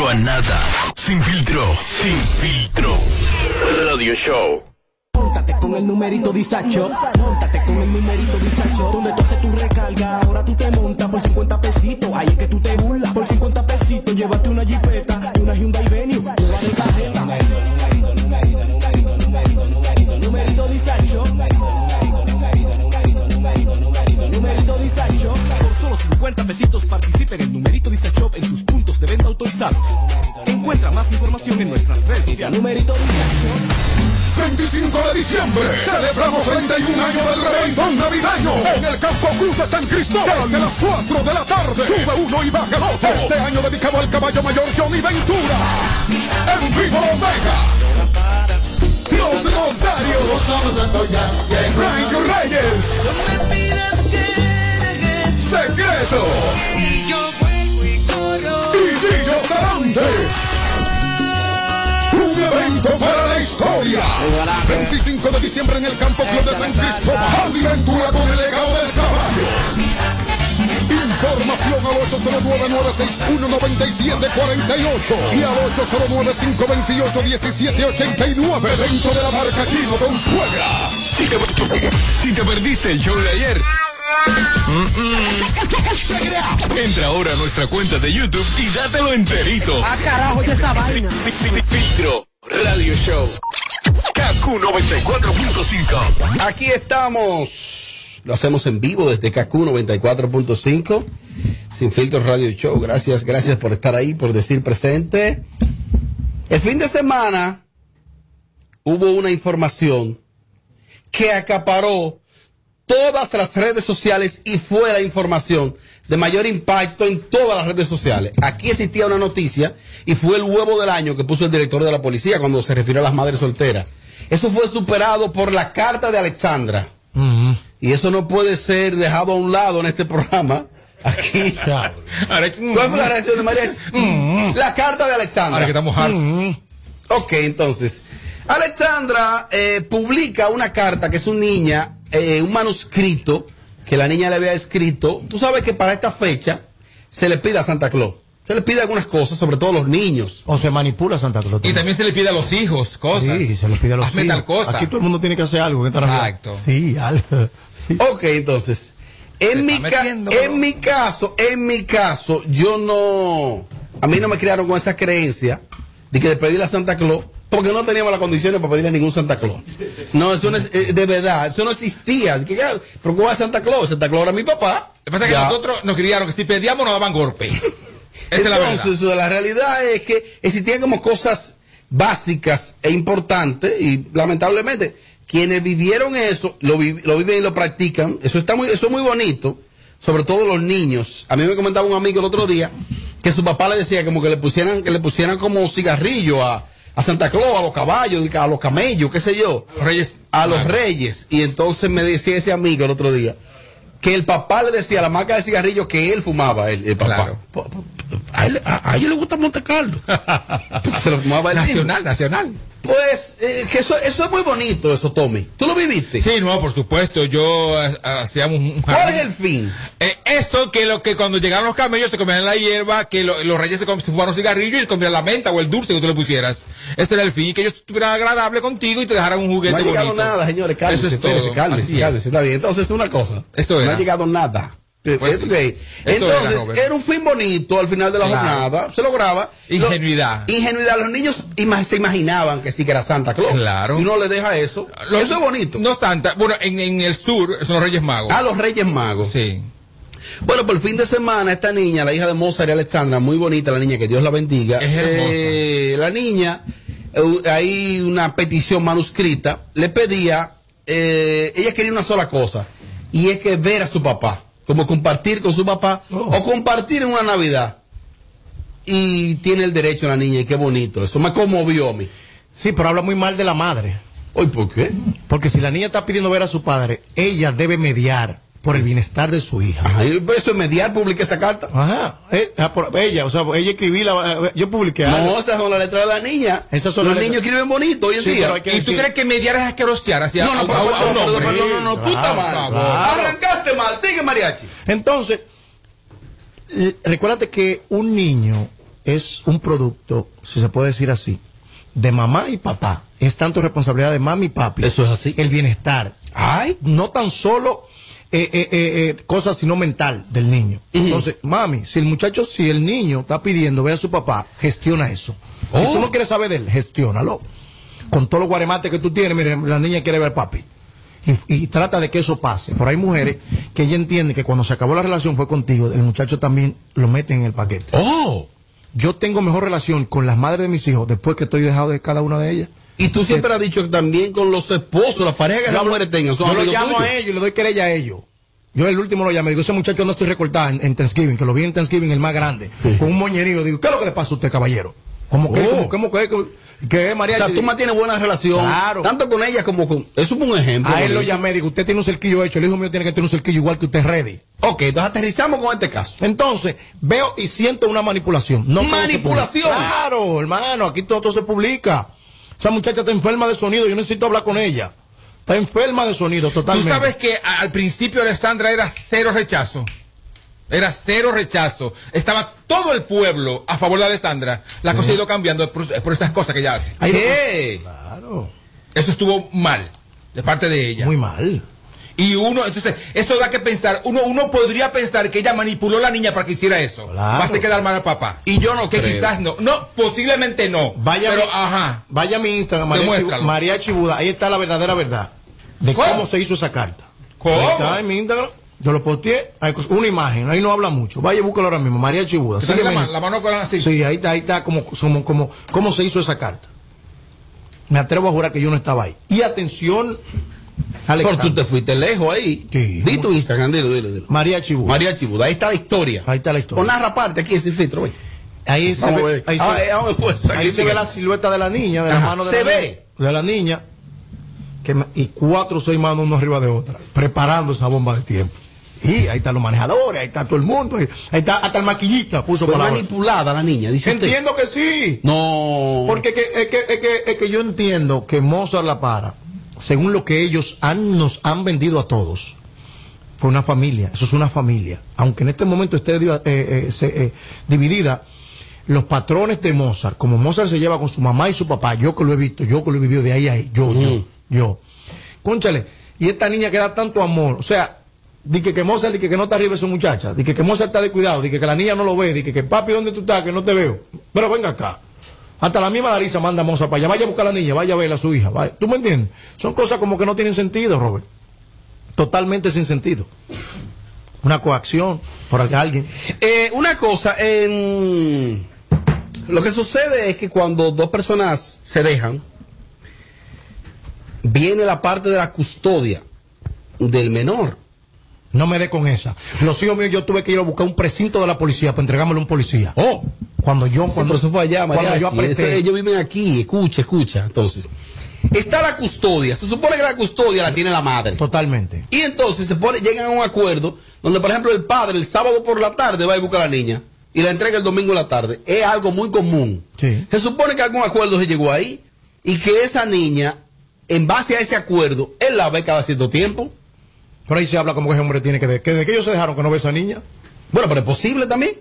filtro a nada. Sin filtro, sin filtro. Radio Show. Móntate con el numerito disacho. Celebramos 31 años del reventón navideño en el Campo Cruz de San Cristóbal desde las 4 de la tarde. Sube uno y baja el otro. Este año dedicado al caballo mayor Johnny Ventura. En vivo Omega. Los Rosarios. Frank Reyes. Secreto. Y Gillo Sarante. Evento para la historia. 25 de diciembre en el Campo Club de San Cristóbal. Andy Ventura con el legado del caballo. Información al 809-961-9748 y al 809-528-1789. Evento de la marca Chino con suegra. Si te, si te perdiste el show de ayer. mm, Entra ahora a nuestra cuenta de YouTube y dátelo enterito. Ah, carajo, ¿y esa vaina? Filtro Radio Show. KQ 94.5. Aquí estamos. Lo hacemos en vivo desde KQ 94.5. Sin filtros Radio Show. Gracias, gracias por estar ahí, por decir presente. El fin de semana hubo una información que acaparó todas las redes sociales y fue la información de mayor impacto en todas las redes sociales. Aquí existía una noticia y fue el huevo del año que puso el director de la policía cuando se refirió a las madres solteras. Eso fue superado por la carta de Alexandra. Y eso no puede ser dejado a un lado en este programa. Aquí. ¿Cuál fue la reacción de María? La carta de Alexandra. Ahora que estamos hartos. Ok, entonces. Alexandra eh, publica una carta que es una niña, eh, un manuscrito que la niña le había escrito. Tú sabes que para esta fecha se le pide a Santa Claus. Se le pide algunas cosas, sobre todo a los niños. O se manipula Santa Claus. Y también se le pide a los hijos cosas. Sí, se le pide a los Hazme hijos. tal cosa. Aquí todo el mundo tiene que hacer algo. en esta Navidad. Exacto. Sí, algo. Ok, entonces. En mi, ca- en mi caso, en mi caso, yo no. A mí no me criaron con esa creencia de que de pedirle a Santa Claus, porque no teníamos las condiciones para pedirle a ningún Santa Claus. No, eso no es, eh, de verdad, eso no existía. Que ya, pero ¿cómo va Santa Claus? Santa Claus era mi papá. Lo que pasa es que nosotros nos criaron que si pedíamos nos daban golpe. Esa es la verdad. Entonces, la realidad es que existían como cosas básicas e importantes y lamentablemente quienes vivieron eso lo, vi- lo viven y lo practican. Eso está muy, eso es muy bonito, sobre todo los niños. A mí me comentaba un amigo el otro día que su papá le decía como que le pusieran, que le pusieran como cigarrillo a, a Santa Claus, a los caballos, a los camellos, qué sé yo. Reyes. A los reyes. Y entonces me decía ese amigo el otro día que el papá le decía la marca de cigarrillos que él fumaba, el, el papá. Pa- pa- A, él, a- a ellos le gusta Monte Carlo. Se lo fumaba él mismo. Nacional, nacional. Pues, eh, que eso, eso es muy bonito, eso, Tommy. ¿Tú lo viviste? Sí, no, por supuesto. Yo eh, hacíamos un ¿Cuál es el fin? Eh, eso que lo que cuando llegaron los camellos se comían la hierba, que lo- los reyes se, se fumaron cigarrillos y se comían la menta o el dulce que tú le pusieras. Ese era el fin, y que ellos estuvieran agradables contigo y te dejaran un juguete No ha llegado bonito. nada, señores. Cálmense, Eso es todo. cálmense, Así es. está bien. Entonces, una cosa. Eso no era. ha llegado nada. Pues Entonces, era, un fin bonito al final de la Claro. jornada. Se lograba. Ingenuidad. Lo- ingenuidad. Los niños ima- se imaginaban que sí que era Santa Claus. Claro. Y uno le deja eso. Los- eso es bonito. No Santa. Bueno, en, en el sur son los Reyes Magos. A los Reyes Magos. Sí. Bueno, por el fin de semana, esta niña, la hija de Mozart y Alexandra, muy bonita la niña, que Dios la bendiga. Es. Eh, la niña, eh, hay una petición manuscrita, le pedía, eh, ella quería una sola cosa, y es que ver a su papá, como compartir con su papá, o compartir en una Navidad. Y tiene el derecho la niña, y qué bonito, eso me conmovió a mí. Sí, pero habla muy mal de la madre. Hoy, ¿por qué? Porque si la niña está pidiendo ver a su padre, ella debe mediar por el bienestar de su hija. Ajá, y por eso es mediar, publiqué esa carta. Ajá. Eh, ah, por- ella, o sea, ella escribí la, eh, yo publiqué algo. No, esas son las letras de la niña. Esas son Los las niños letras. escriben bonito hoy en Sí, día. ¿Y tú decir- crees que mediar es asquerosear hacia No, no, a- pero, a- a un perdón, perdón, hombre? perdón, no, no, tú estás Claro, mal. claro. Arrancaste mal, sigue mariachi. Entonces, recuérdate que un niño es un producto, si se puede decir así, de mamá y papá. Es tanto responsabilidad de mami y papi. Eso es así. El bienestar. Ay. No tan solo eh, eh, eh, eh, cosas, sino mental del niño. Entonces, mami, si el muchacho, si el niño está pidiendo ver a su papá, gestiona eso. Si Oh. tú no quieres saber de él, gestiónalo. Con todos los guaremates que tú tienes, mire, la niña quiere ver papi. Y, y trata de que eso pase. Pero hay mujeres que ella entiende que cuando se acabó la relación fue contigo, el muchacho también lo mete en el paquete. Oh. Yo tengo mejor relación con las madres de mis hijos después que estoy dejado de cada una de ellas. Y tú siempre has dicho que también con los esposos, las parejas que las mujeres tengan, son yo lo amigos llamo tuyos. a ellos y le doy querella a ellos. Yo el último lo llamé, digo, ese muchacho no estoy recortada en, en Thanksgiving, que lo vi en Thanksgiving, el más grande, con un moñerío. Digo, ¿qué es lo que le pasa a usted, caballero? ¿Cómo que, Oh. cómo que, María? O sea, tú mantienes buena relación, Claro. tanto con ellas como con... Eso es un ejemplo. A él lo llamé, digo, usted tiene un cerquillo hecho, el hijo mío tiene que tener un cerquillo igual que usted ready. Ok, entonces aterrizamos con este caso. Entonces, veo y siento una manipulación. No ¿Manipulación? Claro, hermano, aquí todo, todo se publica. Esa muchacha está enferma de sonido, yo necesito hablar con ella. Está enferma de sonido, Tú totalmente. sabes que al principio Alessandra era cero rechazo. Era cero rechazo. Estaba todo el pueblo a favor de Alessandra. La cosa ha ido cambiando por, por esas cosas que ella hace. Lo- ¿Qué? Claro. Eso estuvo mal de parte de ella. Muy mal. Y uno, entonces, eso da que pensar. Uno, uno podría pensar que ella manipuló a la niña para que hiciera eso. Claro. Va a quedar mal al papá. Y yo no que creo. quizás no. No, posiblemente no. Vaya, pero mi- ajá. vaya a mi Instagram, María, Chibuda. Ahí está la verdadera verdad. De ¿Cómo? cómo, se hizo esa carta. ¿Cómo? Ahí está en mi Instagram. Yo lo posteé. Una imagen. Ahí no habla mucho. Vaya, búscalo ahora mismo. María Chibuda. La, la mano con así. Sí, ahí está, ahí está como, como, como, cómo se hizo esa carta. Me atrevo a jurar que yo no estaba ahí. Y atención, Alexander. tú te fuiste lejos ahí. Sí. Di tu Instagram, dilo, dilo, dilo. María Chibuda. María Chibuda, ahí está la historia. Ahí está la historia. narra parte aquí ese filtro, güey. Ahí se ve, ahí Ah, se, ve sigue. la silueta de la niña, de la Ajá. mano de ¿Se la ve? de la niña, que y cuatro o seis manos uno arriba de otra, preparando esa bomba de tiempo. Y ahí están los manejadores, ahí está todo el mundo, ahí está hasta el maquillista puso Fue palabras. manipulada la niña, dice usted. Entiendo que sí. No. Porque que- es, que, es, que, es que yo entiendo que Mozart La Para, según lo que ellos han, nos han vendido a todos, fue una familia, eso es una familia. Aunque en este momento esté eh, eh, se- eh, dividida, los patrones de Mozart, como Mozart se lleva con su mamá y su papá, yo que lo he visto, yo que lo he vivido de ahí a ahí, yo, yo, yo. Cónchale, y esta niña que da tanto amor, o sea, Dice que Mozart, dice que no está arriba su muchacha, dice que Mozart está de cuidado, dice que la niña no lo ve, dice que papi, ¿dónde tú estás? Que no te veo. Pero venga acá. Hasta la misma Larisa manda a Mozart para allá, vaya a buscar a la niña, vaya a verla a su hija. vaya. ¿Tú me entiendes? Son cosas como que no tienen sentido, Robert. Totalmente sin sentido. Una coacción por alguien. Eh, una cosa, en... lo que sucede es que cuando dos personas se dejan, viene la parte de la custodia del menor. No me dé con esa. Los hijos míos yo tuve que ir a buscar un precinto de la policía para entregármelo a un policía. Oh. Cuando yo, Sí, cuando, pero eso fue allá, cuando María. yo apreté. ellos viven aquí, escucha, escucha. Entonces, está la custodia. Se supone que la custodia la tiene la madre. Totalmente. Y entonces se pone, llegan a un acuerdo donde, por ejemplo, el padre el sábado por la tarde va a buscar a la niña y la entrega el domingo en la tarde. Es algo muy común. Sí. Se supone que algún acuerdo se llegó ahí. y que esa niña, en base a ese acuerdo, él la ve cada cierto tiempo. Pero ahí se habla como que ese hombre tiene que... De, que que ellos se dejaron que no ve a esa niña. Bueno, pero es posible también.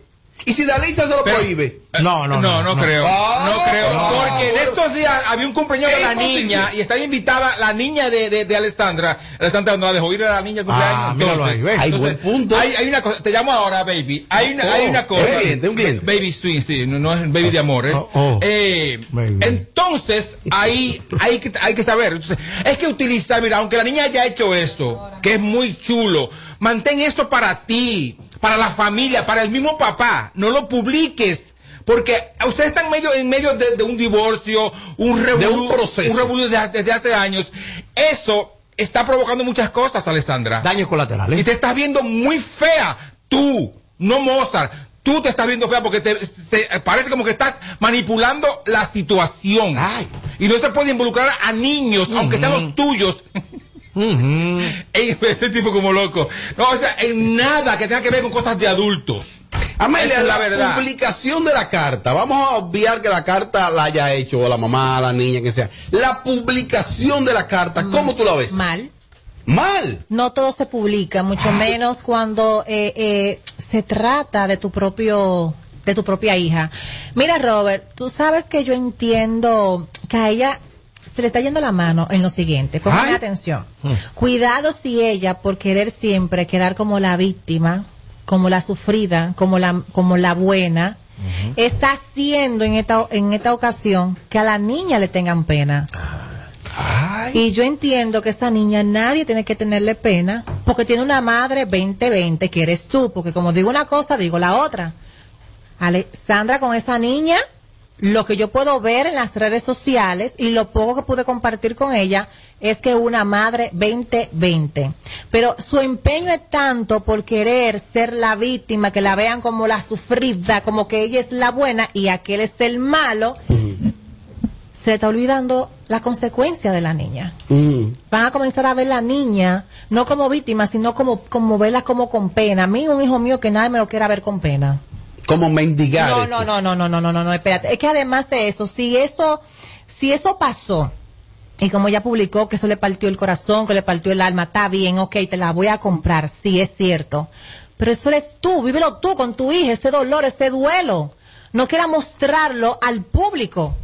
¿Y si Dalisa se lo Pero- prohíbe? No, no, No, no, creo. Ah, no creo. no. Porque en estos días había un cumpleaños de la niña y estaba invitada la niña de, de, de Alessandra. Alessandra no la dejó ir a la niña al cumpleaños. Ah, míralo ahí, ¿ves? Hay buen punto. Hay, hay una cosa, te llamo ahora, baby. Hay una, Oh, hay una cosa. un cliente, un cliente. Baby swing, sí, no, no es baby de amor, ¿eh? Oh, oh. Eh, Baby. entonces, ahí hay que, hay que saber. Entonces, es que utilizar, mira, aunque la niña haya hecho eso, que es muy chulo, mantén esto para ti, para la familia, para el mismo papá. No lo publiques. Porque ustedes están medio, en medio de, de un divorcio, un De un proceso. un revolú desde, desde hace años. Eso está provocando muchas cosas, Alessandra. Daños colaterales. Y te estás viendo muy fea. Tú, no Mozart. Tú te estás viendo fea porque te, se- parece como que estás manipulando la situación. Y no se puede involucrar a niños, aunque sean los tuyos. Este tipo como loco. No, o sea, en nada que tenga que ver con cosas de adultos. Amelia, es la, la verdad. publicación de la carta, vamos a obviar que la carta la haya hecho o la mamá, la niña, que sea. La publicación de la carta, ¿cómo tú la ves? Mal. Mal. No todo se publica, mucho menos cuando eh, eh, se trata de tu propio de tu propia hija. Mira, Robert, tú sabes que yo entiendo que a ella se le está yendo la mano en lo siguiente. Ponme atención. Cuidado si ella, por querer siempre quedar como la víctima, como la sufrida, como la, como la buena, está haciendo en esta, en esta ocasión que a la niña le tengan pena. Y yo entiendo que esta niña nadie tiene que tenerle pena porque tiene una madre 20-20 que eres tú, porque como digo una cosa, digo la otra. Alexandra con esa niña, lo que yo puedo ver en las redes sociales y lo poco que pude compartir con ella es que una madre 20-20. Pero su empeño es tanto por querer ser la víctima, que la vean como la sufrida, como que ella es la buena y aquel es el malo, se está olvidando la consecuencia de la niña. Van a comenzar a ver la niña no como víctima, sino como, como verla como con pena. A mí, un hijo mío que nadie me lo quiera ver con pena. Como mendigar. No, esto. no, no, no, no, no, no, no, no, espérate. Es que además de eso, si eso, si eso pasó, y como ella publicó que eso le partió el corazón, que le partió el alma, está bien, ok, te la voy a comprar, sí es cierto. Pero eso eres tú, vívelo tú con tu hija, ese dolor, ese duelo. No quiera mostrarlo al público.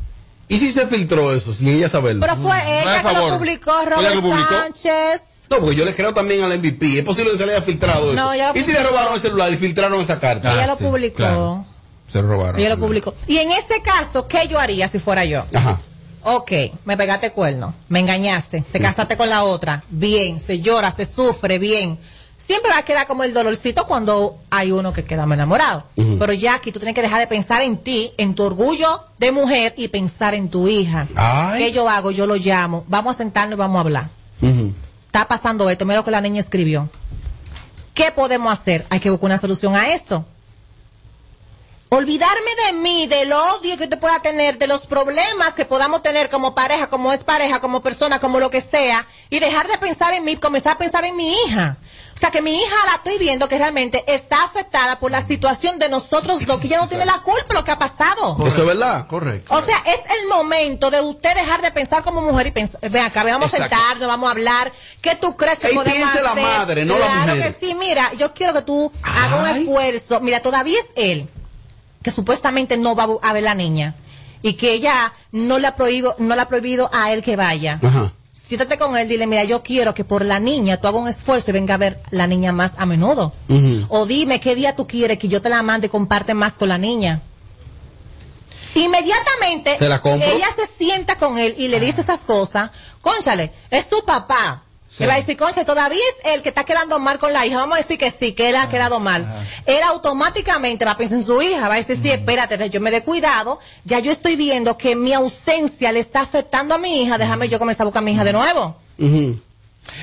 ¿Y si se filtró eso, sin ella saberlo? Pero fue ella que lo publicó, Robert Sánchez. No, porque yo le creo también al MVP. Es posible que se le haya filtrado eso. No, lo ¿Y si le robaron el celular y filtraron esa carta? ella lo publicó. Se lo robaron. Ella lo publicó. Y en ese caso, ¿qué yo haría si fuera yo? Ajá. Ok, me pegaste cuerno, me engañaste, te casaste con la otra, bien, se llora, se sufre, bien. Siempre va a quedar como el dolorcito cuando hay uno que queda enamorado. Pero ya aquí tú tienes que dejar de pensar en ti, en tu orgullo de mujer y pensar en tu hija. Ay. ¿Qué yo hago? Yo lo llamo, vamos a sentarnos y vamos a hablar. Ujú. Está pasando esto, mira lo que la niña escribió. ¿Qué podemos hacer? Hay que buscar una solución a esto. Olvidarme de mí, del odio que te pueda tener, de los problemas que podamos tener como pareja, como es pareja, como persona, como lo que sea, y dejar de pensar en mí, comenzar a pensar en mi hija. O sea, que mi hija la estoy viendo que realmente está afectada por la situación de nosotros dos, que ella no tiene la culpa de lo que ha pasado. Eso es verdad. Correcto. O sea, es el momento de usted dejar de pensar como mujer y pensar, ven acá, vamos a sentarnos, vamos a hablar. ¿Qué tú crees que Ey, podemos piense la hacer? madre, no la claro mujer. que sí, mira, yo quiero que tú hagas un esfuerzo. Mira, todavía es él, que supuestamente no va a ver la niña. Y que ella no le ha prohibido, no le ha prohibido a él que vaya. Ajá. Siéntate con él, dile, mira, yo quiero que por la niña tú hagas un esfuerzo y venga a ver la niña más a menudo. O dime qué día tú quieres que yo te la mande y comparte más con la niña. Inmediatamente ¿Te la compro? ella se sienta con él y le dice esas cosas. Conchale, es su papá. Sí. Le va a decir, concha, todavía es el que está quedando mal con la hija. Vamos a decir que sí, que él ha quedado mal. Él automáticamente va a pensar en su hija. Va a decir, sí, espérate, yo me dé cuidado. Ya yo estoy viendo que mi ausencia le está afectando a mi hija. Déjame yo comenzar a buscar a mi hija de nuevo.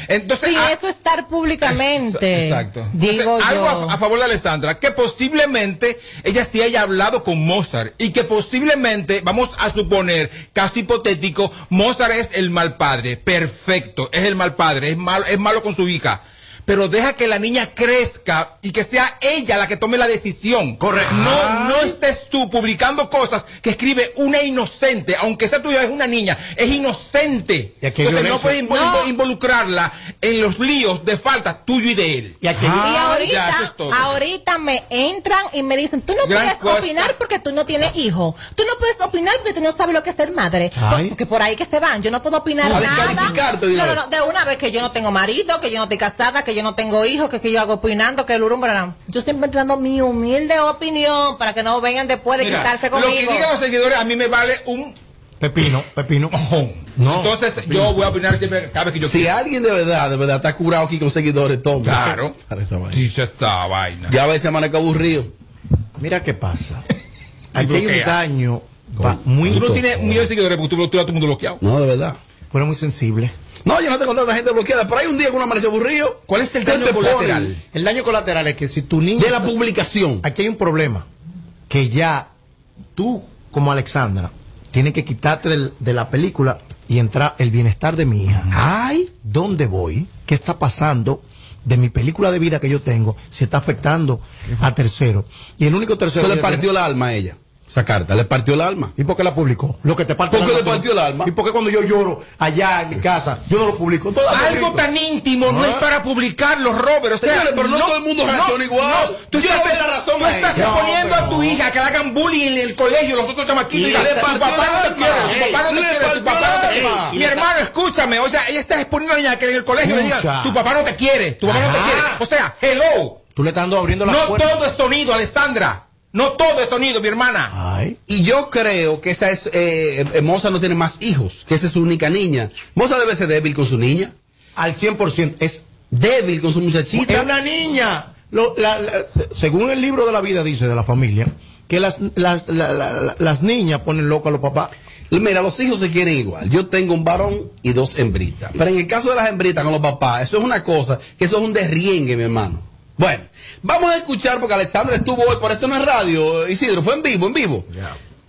Entonces, Sin ah, eso estar públicamente. Exacto. Digo Entonces, algo yo. a, a favor de Alessandra, que posiblemente ella sí haya hablado con Mozart y que posiblemente, vamos a suponer, caso hipotético, Mozart es el mal padre, perfecto, es el mal padre, es malo, es malo con su hija. Pero deja que la niña crezca y que sea ella la que tome la decisión. Correcto. No, no estés tú publicando cosas que escribe una inocente, aunque sea tuya, es una niña, es inocente. Y aquí Entonces no puedes invo- involucrarla en los líos de falta tuyo y de él. Y aquí y Ah, ahorita, ya, eso es todo. ahorita me entran y me dicen, tú no Gran puedes cosa. opinar porque tú no tienes hijo. Tú no puedes opinar porque tú no sabes lo que es ser madre. Ay. Porque por ahí que se van. Yo no puedo opinar A nada. no, no, no, de una vez que yo no tengo marido, que yo no estoy casada, que yo no tengo hijos, que, que yo hago opinando, que el urum, bla, bla. Yo siempre estoy dando mi humilde opinión para que no vengan después de Mira, quitarse lo que conmigo. digan los seguidores a mí me vale un Pepino, pepino. No. Entonces yo voy a opinar siempre cada vez que yo Si alguien de verdad, de verdad está curado aquí con seguidores, toma. Claro. Para esa vaina. Sí, se está vaina. Ya a veces amanezco aburrido. Mira qué pasa. Aquí hay un daño va- muy... Tú no tienes un millón de seguidores porque tú tú a todo el mundo bloqueado. No, de verdad. Bueno, muy sensible. No, yo no tengo tanta gente bloqueada, pero hay un día que uno amanece aburrido. ¿Cuál es el Te- daño te colateral? ponen El daño colateral es que si tu niño... De la publicación. Aquí hay un problema. Que ya tú, como Alexandra, tienes que quitarte del- de la película y entrar el bienestar de mi hija. Ay. ¿Dónde voy? ¿Qué está pasando? De mi película de vida que yo tengo, se está afectando a tercero. Y el único tercero... Eso le partió el alma a ella. Esa carta, le partió el alma. ¿Y por qué la publicó? Lo que te parte ¿Por qué le partió el alma? ¿Y por qué cuando yo lloro allá en mi casa, yo no lo publico? Algo tan íntimo no Ah. es para publicarlo, Robert. O sea, Señores, pero no todo el mundo reacciona igual. Tú Yo estás, la razón tú estás No, a tu hija que le hagan bullying en el colegio, los otros chamaquitos. Le tu partió papá no te el quiere, alma. tu papá no te Le quiere, tu partió papá no te quiere. Mi hermano, escúchame. O sea, ella está exponiendo a la niña que en el colegio le digan, Mucha. tu papá no te quiere, tu papá no te quiere. O sea, hello. Tú le estás dando abriendo la No todo es sonido, Alessandra. No todo es sonido, mi hermana. Ay. Y yo creo que esa es, eh, eh, Moza no tiene más hijos, que esa es su única niña. Moza debe ser débil con su niña, Al 100%. Es, débil con su es muchachita. una niña. Lo- la- la- según el libro de la vida dice de la familia, que las, las, la- la- la- las niñas ponen loco a los papás. Mira, los hijos se quieren igual. Yo tengo un varón y dos hembritas. Pero en el caso de las hembritas con los papás, eso es una cosa, que eso es un derriengue, mi hermano. Bueno, vamos a escuchar, porque Alexandra estuvo hoy, por esto no es radio, Isidro, fue en vivo, en vivo.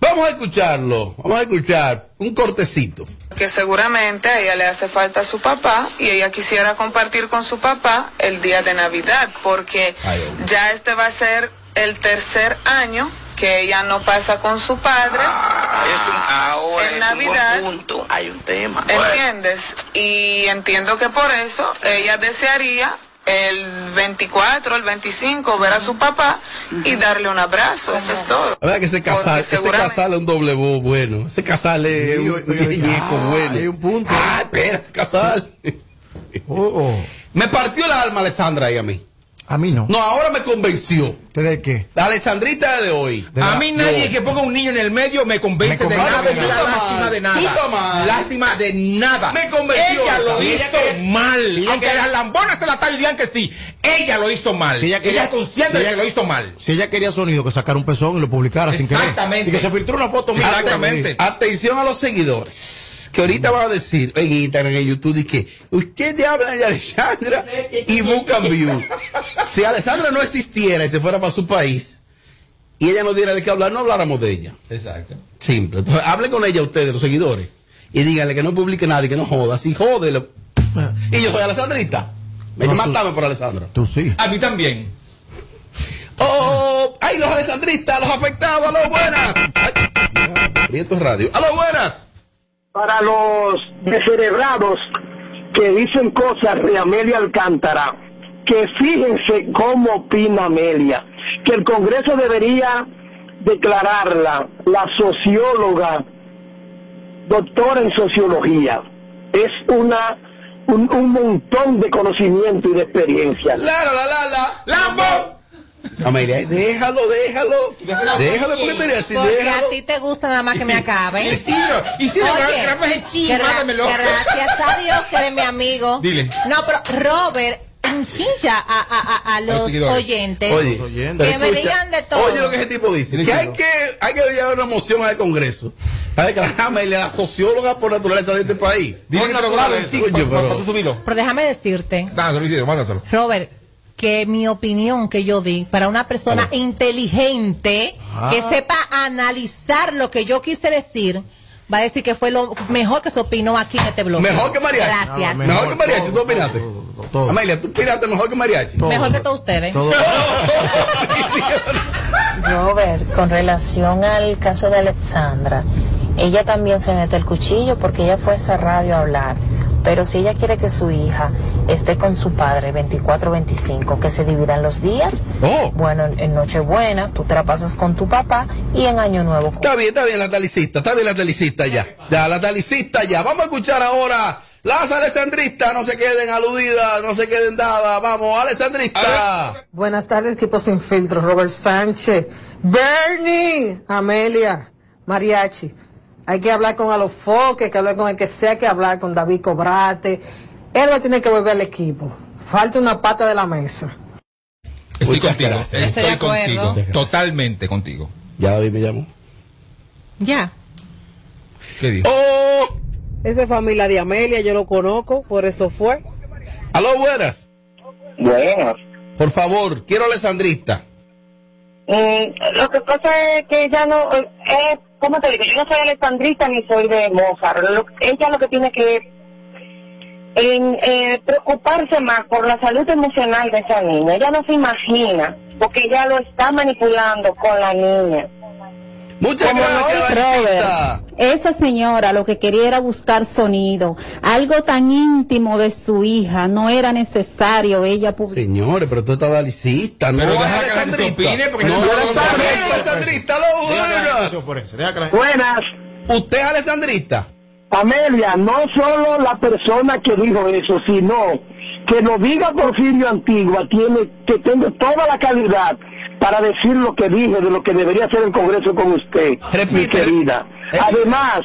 Vamos a escucharlo, vamos a escuchar un cortecito. que seguramente a ella le hace falta su papá y ella quisiera compartir con su papá el día de Navidad, porque Ay, ya este va a ser el tercer año que ella no pasa con su padre en Navidad. Hay un tema. ¿Entiendes? Y entiendo que por eso ella desearía el 24, el 25 ver a su papá y darle un abrazo, eso es todo. La verdad que ese casal, ese casal es un doble voz bueno. Ese casal es un muñeco bueno. Hay un punto. Ah, espera, casal. Oh, oh. Me partió el alma Alessandra y a mí. A mí no. No, ahora me convenció. ¿De qué? La Alessandrita de hoy. A mí nadie que ponga un niño en el medio me convence Me de nada, de nada. lástima de nada. Lástima de nada. Me convenció Ella lo hizo ella mal. si ella Aunque quería- las lambonas se la y digan que sí. Ella lo hizo mal. Si ella quería- es consciente si de ella- que lo hizo mal. Si ella quería sonido, que sacara un pezón y lo publicara sin querer. Exactamente. Y que se filtró una foto mía. Exactamente. Atención a los seguidores. Que ahorita van a decir en Instagram, en YouTube, y que ustedes hablan de Alessandra y buscan view. Si Alessandra no existiera y se fuera para su país y ella no diera de qué hablar, no habláramos de ella. Exacto. Simple. Entonces, hablen con ella ustedes, los seguidores, y díganle que no publique nada y que no joda. Si jode. Y yo soy Alessandrita. Me No, por Alessandra. Tú sí. A mí también. ¡Oh! ¡Ay, los alessandristas, los afectados! ¡A los buenas! Ay, Radio. ¡A los buenas! para los descerebrados que dicen cosas de Amelia Alcántara, que fíjense cómo opina Amelia, que el Congreso debería declararla la socióloga, doctora en sociología. Es una un, un montón de conocimiento y de experiencia. ¡La, la, la, la, la! ¡Lambo! Amelia, déjalo, déjalo. Déjalo porque te así, Porque déjalo. a ti te gusta nada más que me acaben. Isidro, Isidro. Gracias a Dios que eres mi amigo. Dile. No, pero Robert, chincha a, a, a, a los oyentes. Oye, que me escucha, digan de todo. Oye lo que ese tipo dice. Que hay que, hay que llevar una moción al Congreso. Para declarar a Amelia la socióloga por naturaleza de este país. Dile para, pero-. Pero déjame decirte. Robert, que mi opinión que yo di para una persona inteligente Ah. que sepa analizar lo que yo quise decir va a decir que fue lo mejor que se opinó aquí en este blog. Mejor que mariachi. Gracias. Mejor, que mariachi, ¿tú opinaste? Amelia, ¿tú opinaste mejor que mariachi? Mejor que todos ustedes. Robert, con relación al caso de Alexandra, ella también se mete el cuchillo porque ella fue a esa radio a hablar. Pero si ella quiere que su hija esté con su padre 24-25, que se dividan los días, bueno, en- en Nochebuena tú te la pasas con tu papá y en Año Nuevo Está bien, está bien la talicista, está bien la talicista ya. Ya, la talicista ya. Vamos a escuchar ahora las alessandristas, no se queden aludidas, no se queden dadas. Vamos, alessandrista. Buenas tardes, equipo sin filtro. Robert Sánchez, Bernie, Amelia, Mariachi. Hay que hablar con Alofoque, hay que hablar con el que sea, hay que hablar con David Cobrate. Él va a tener que volver al equipo. Falta una pata de la mesa. Estoy Muchas contigo. gracias. Estoy contigo. Totalmente contigo. Ya David me llamó. Ya. ¿Qué dijo? ¡Oh! Esa es familia de Amelia, yo lo conozco, por eso fue. Aló, buenas. Buenas. Por favor, quiero alessandrista. Mm, lo que pasa es que ella no, eh, ¿cómo te digo? Yo no soy alexandrista ni soy de Mozart. Lo- ella lo que tiene que eh, preocuparse más por la salud emocional de esa niña. Ella no se imagina, porque ella lo está manipulando con la niña. Muchas gracias, Robert, esa señora lo que quería era buscar sonido. Algo tan íntimo de su hija, no era necesario ella publicar. Señores, pero tú estás talicista, no deja que la gente alessandrista. opine, porque no, no- no, no- no, no- no, alessandrista, aló, buenas. Buenas. ¿Usted es alessandrista? Amelia, no solo la persona que dijo eso, sino que lo diga Porfirio Antigua, tiene que tengo toda la calidad para decir lo que dije de lo que debería hacer el Congreso con usted, mi querida. Además,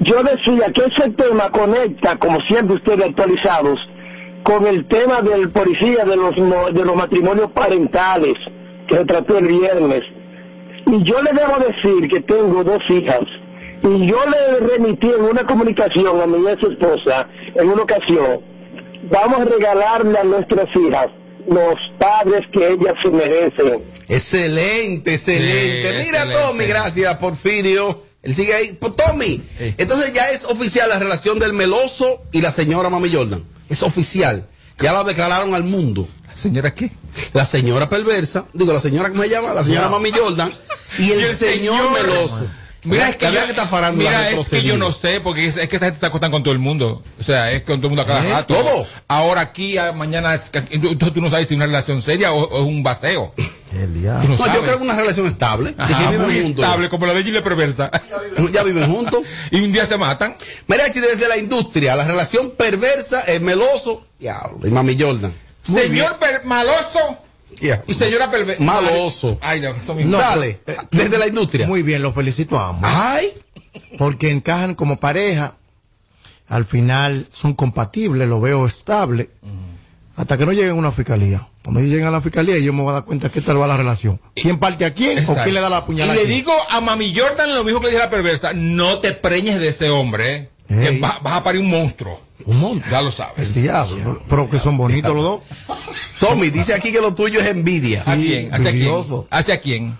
yo decía que ese tema conecta, como siempre ustedes actualizados, con el tema del policía de los, de los matrimonios parentales que se trató el viernes. Y yo le debo decir que tengo dos hijas. Y yo le remití en una comunicación a mi ex esposa, en una ocasión, vamos a regalarle a nuestras hijas los padres que ellas se merecen. Excelente, excelente. Sí, Mira, excelente. Tommy, gracias, Porfirio. Él sigue ahí. Pues, Tommy, entonces ya es oficial la relación del meloso y la señora Mami Jordan. Es oficial. Ya la declararon al mundo. ¿Señora qué? La señora perversa, digo, la señora, ¿cómo se llama? La señora Ya. Mami Jordan y el, señor, meloso. Mira, es que, yo, verdad que está farándula mira, es que retrocedido. yo no sé, porque es, es que esa gente está acostada con todo el mundo. O sea, es con todo el mundo a cada ¿Eh? rato. ¿Todo? Ahora aquí, mañana, entonces tú no sabes si es una relación seria o, o es un baseo. El No, no yo creo que una relación estable. Ajá, que viven muy juntos. estable, como la de Gile Perversa. Ya viven juntos. y un día se matan. Mariachi, desde la industria, la relación perversa, el meloso, diablo, y Mami Jordan. Señor per- maloso Y señora perversa. Maloso. Ay, no, eso mismo. No, Dale, eh, desde la industria. Muy bien, los felicito a ambos. Ay, Porque encajan como pareja. Al final son compatibles, lo veo estable. Hasta que no lleguen a una fiscalía. Cuando ellos lleguen a la fiscalía, yo me voy a dar cuenta qué tal va la relación. ¿Quién parte a quién o quién le da la Y puñalada? le a quién? digo a Mami Jordan lo mismo que le dije a la perversa, no te preñes de ese hombre, ¿eh? Ey. Que va- vas a parir un monstruo. Un monstruo. Ya lo sabes. El diablo. Pero que son bonitos los dos. Tommy, dice aquí que lo tuyo es envidia. ¿A quién? ¿Hacia quién? ¿Hacia quién?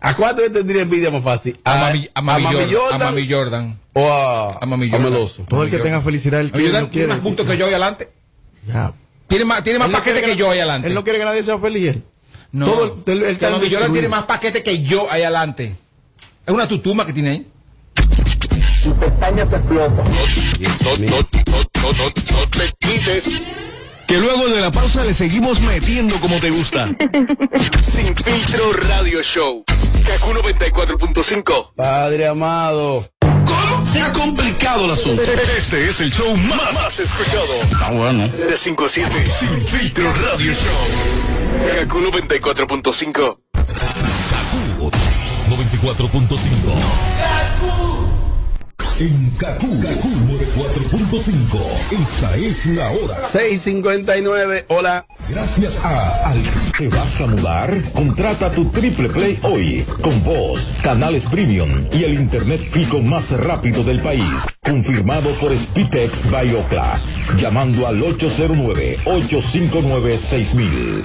¿A cuánto yo tendría envidia más fácil? A Mami, a Mami Jordan, a Mami Jordan. o a, A Mami a Jordan. Meloso? Todo el que tenga felicidad, Mami quiere, Jordan tiene más puntos que yo ahí adelante. Ya. Tiene más, tiene más paquete que yo ahí adelante. Él no quiere que nadie sea feliz. él. No. Todo el, el- el Mami Jordan tiene más paquete que yo ahí adelante. Es una tutuma que tiene ahí. Tu pestaña te explota. No, no, no, no, no, no te quites. Que luego de la pausa le seguimos metiendo como te gusta. Sin filtro radio show. Kaku 94.5. Padre amado. ¿Cómo? Se ha complicado el asunto. Este es el show más, más escuchado. Ah, bueno. De 5 a 7. Sin filtro radio show. Kaku 94.5. 94.5. En Kaku, Kaku 4.5. Esta es la hora. 659, hola. Gracias a Al. ¿Te vas a mudar? Contrata tu Triple Play hoy, con voz, canales premium y el internet fijo más rápido del país. Confirmado por Spitex by Ocla. Llamando al 809-859-6000.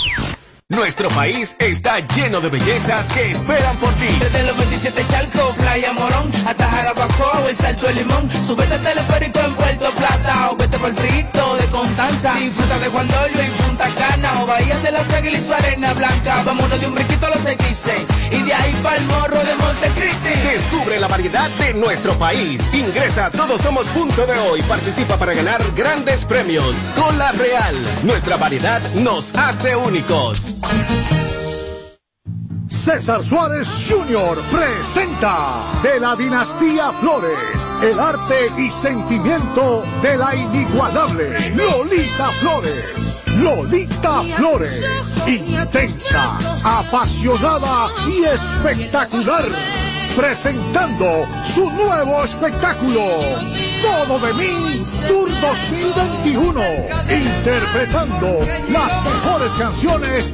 Nuestro país está lleno de bellezas que esperan por ti. Desde los 27 Chalco, Playa Morón, hasta Jarabacoa o el Salto de Limón. Súbete al teleférico en Puerto Plata o vete por el frito de Constanza. Disfruta de Juan Dolio y Punta Cana o Bahía de las Águilas y su arena blanca. Vámonos de un brinquito a los X y de ahí para el morro de Montecristi. Descubre la variedad de nuestro país. Ingresa a Todos Somos Punto de Hoy. Participa para ganar grandes premios. Cola Real. Nuestra variedad nos hace únicos. César Suárez Jr. presenta de la dinastía Flores el arte y sentimiento de la inigualable Lolita Flores. Lolita Flores, intensa, apasionada y espectacular, presentando su nuevo espectáculo, Todo de mí, Tour 2021, interpretando las mejores canciones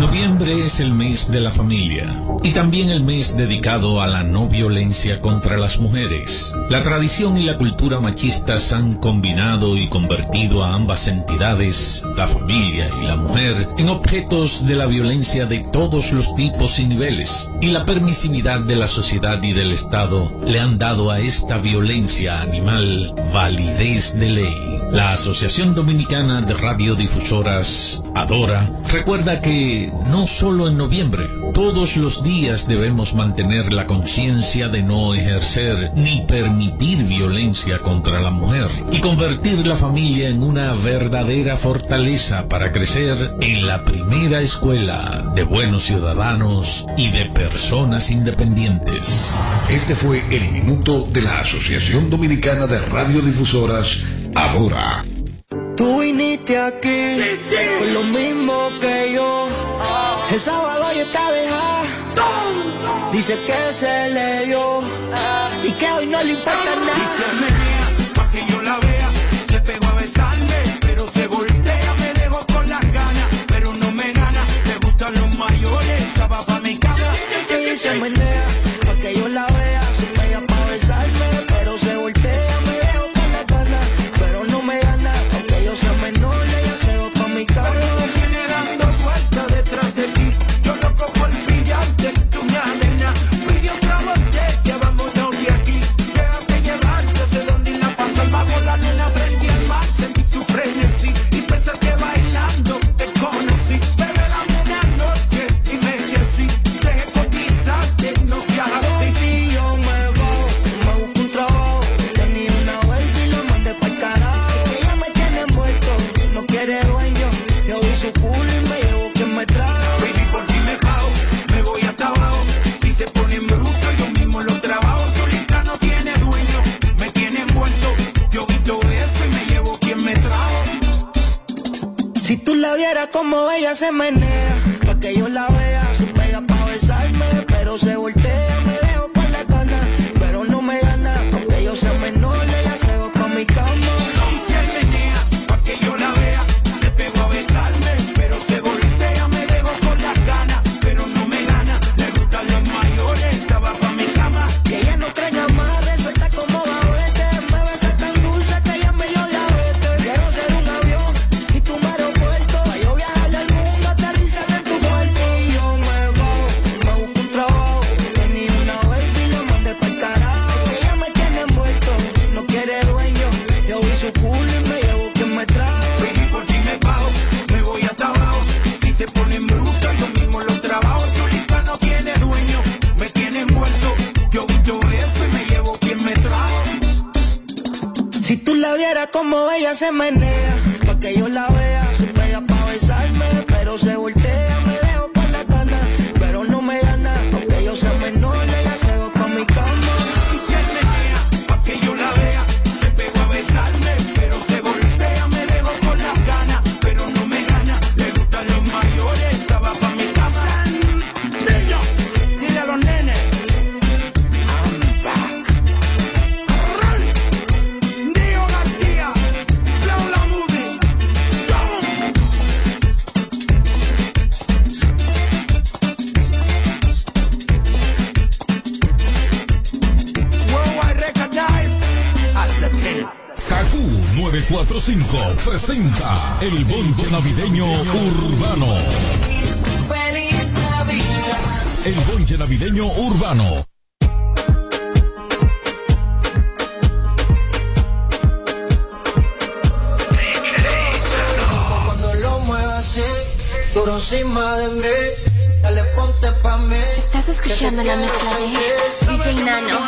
Noviembre es el mes de la familia y también el mes dedicado a la no violencia contra las mujeres. La tradición y la cultura machistas han combinado y convertido a ambas entidades, la familia y la mujer, en objetos de la violencia de todos los tipos y niveles. Y la permisividad de la sociedad y del Estado le han dado a esta violencia animal validez de ley. La Asociación Dominicana de Radiodifusoras, Adora, recuerda que no solo en noviembre, todos los días debemos mantener la conciencia de no ejercer ni permitir violencia contra la mujer y convertir la familia en una verdadera fortaleza para crecer en la primera escuela de buenos ciudadanos y de personas independientes. Este fue el minuto de la Asociación Dominicana de Radiodifusoras, Adora. Tú viniste aquí con lo mismo que yo. El sábado ya está dejada. Dice que se le dio y que hoy no le importa nada. Pa' que yo la vea, se pegó a besarme, pero se voltea, me dejó con las ganas, pero no me gana, le gustan los mayores, esa va pa' mi cama. Y se menea, se menea, presenta el bonche navideño urbano. Feliz Navidad. El bonche navideño urbano. Cuando lo muevas así, duro encima de mí. Dale ponte pa' mí. Estás escuchando la mezcla de DJ Nano.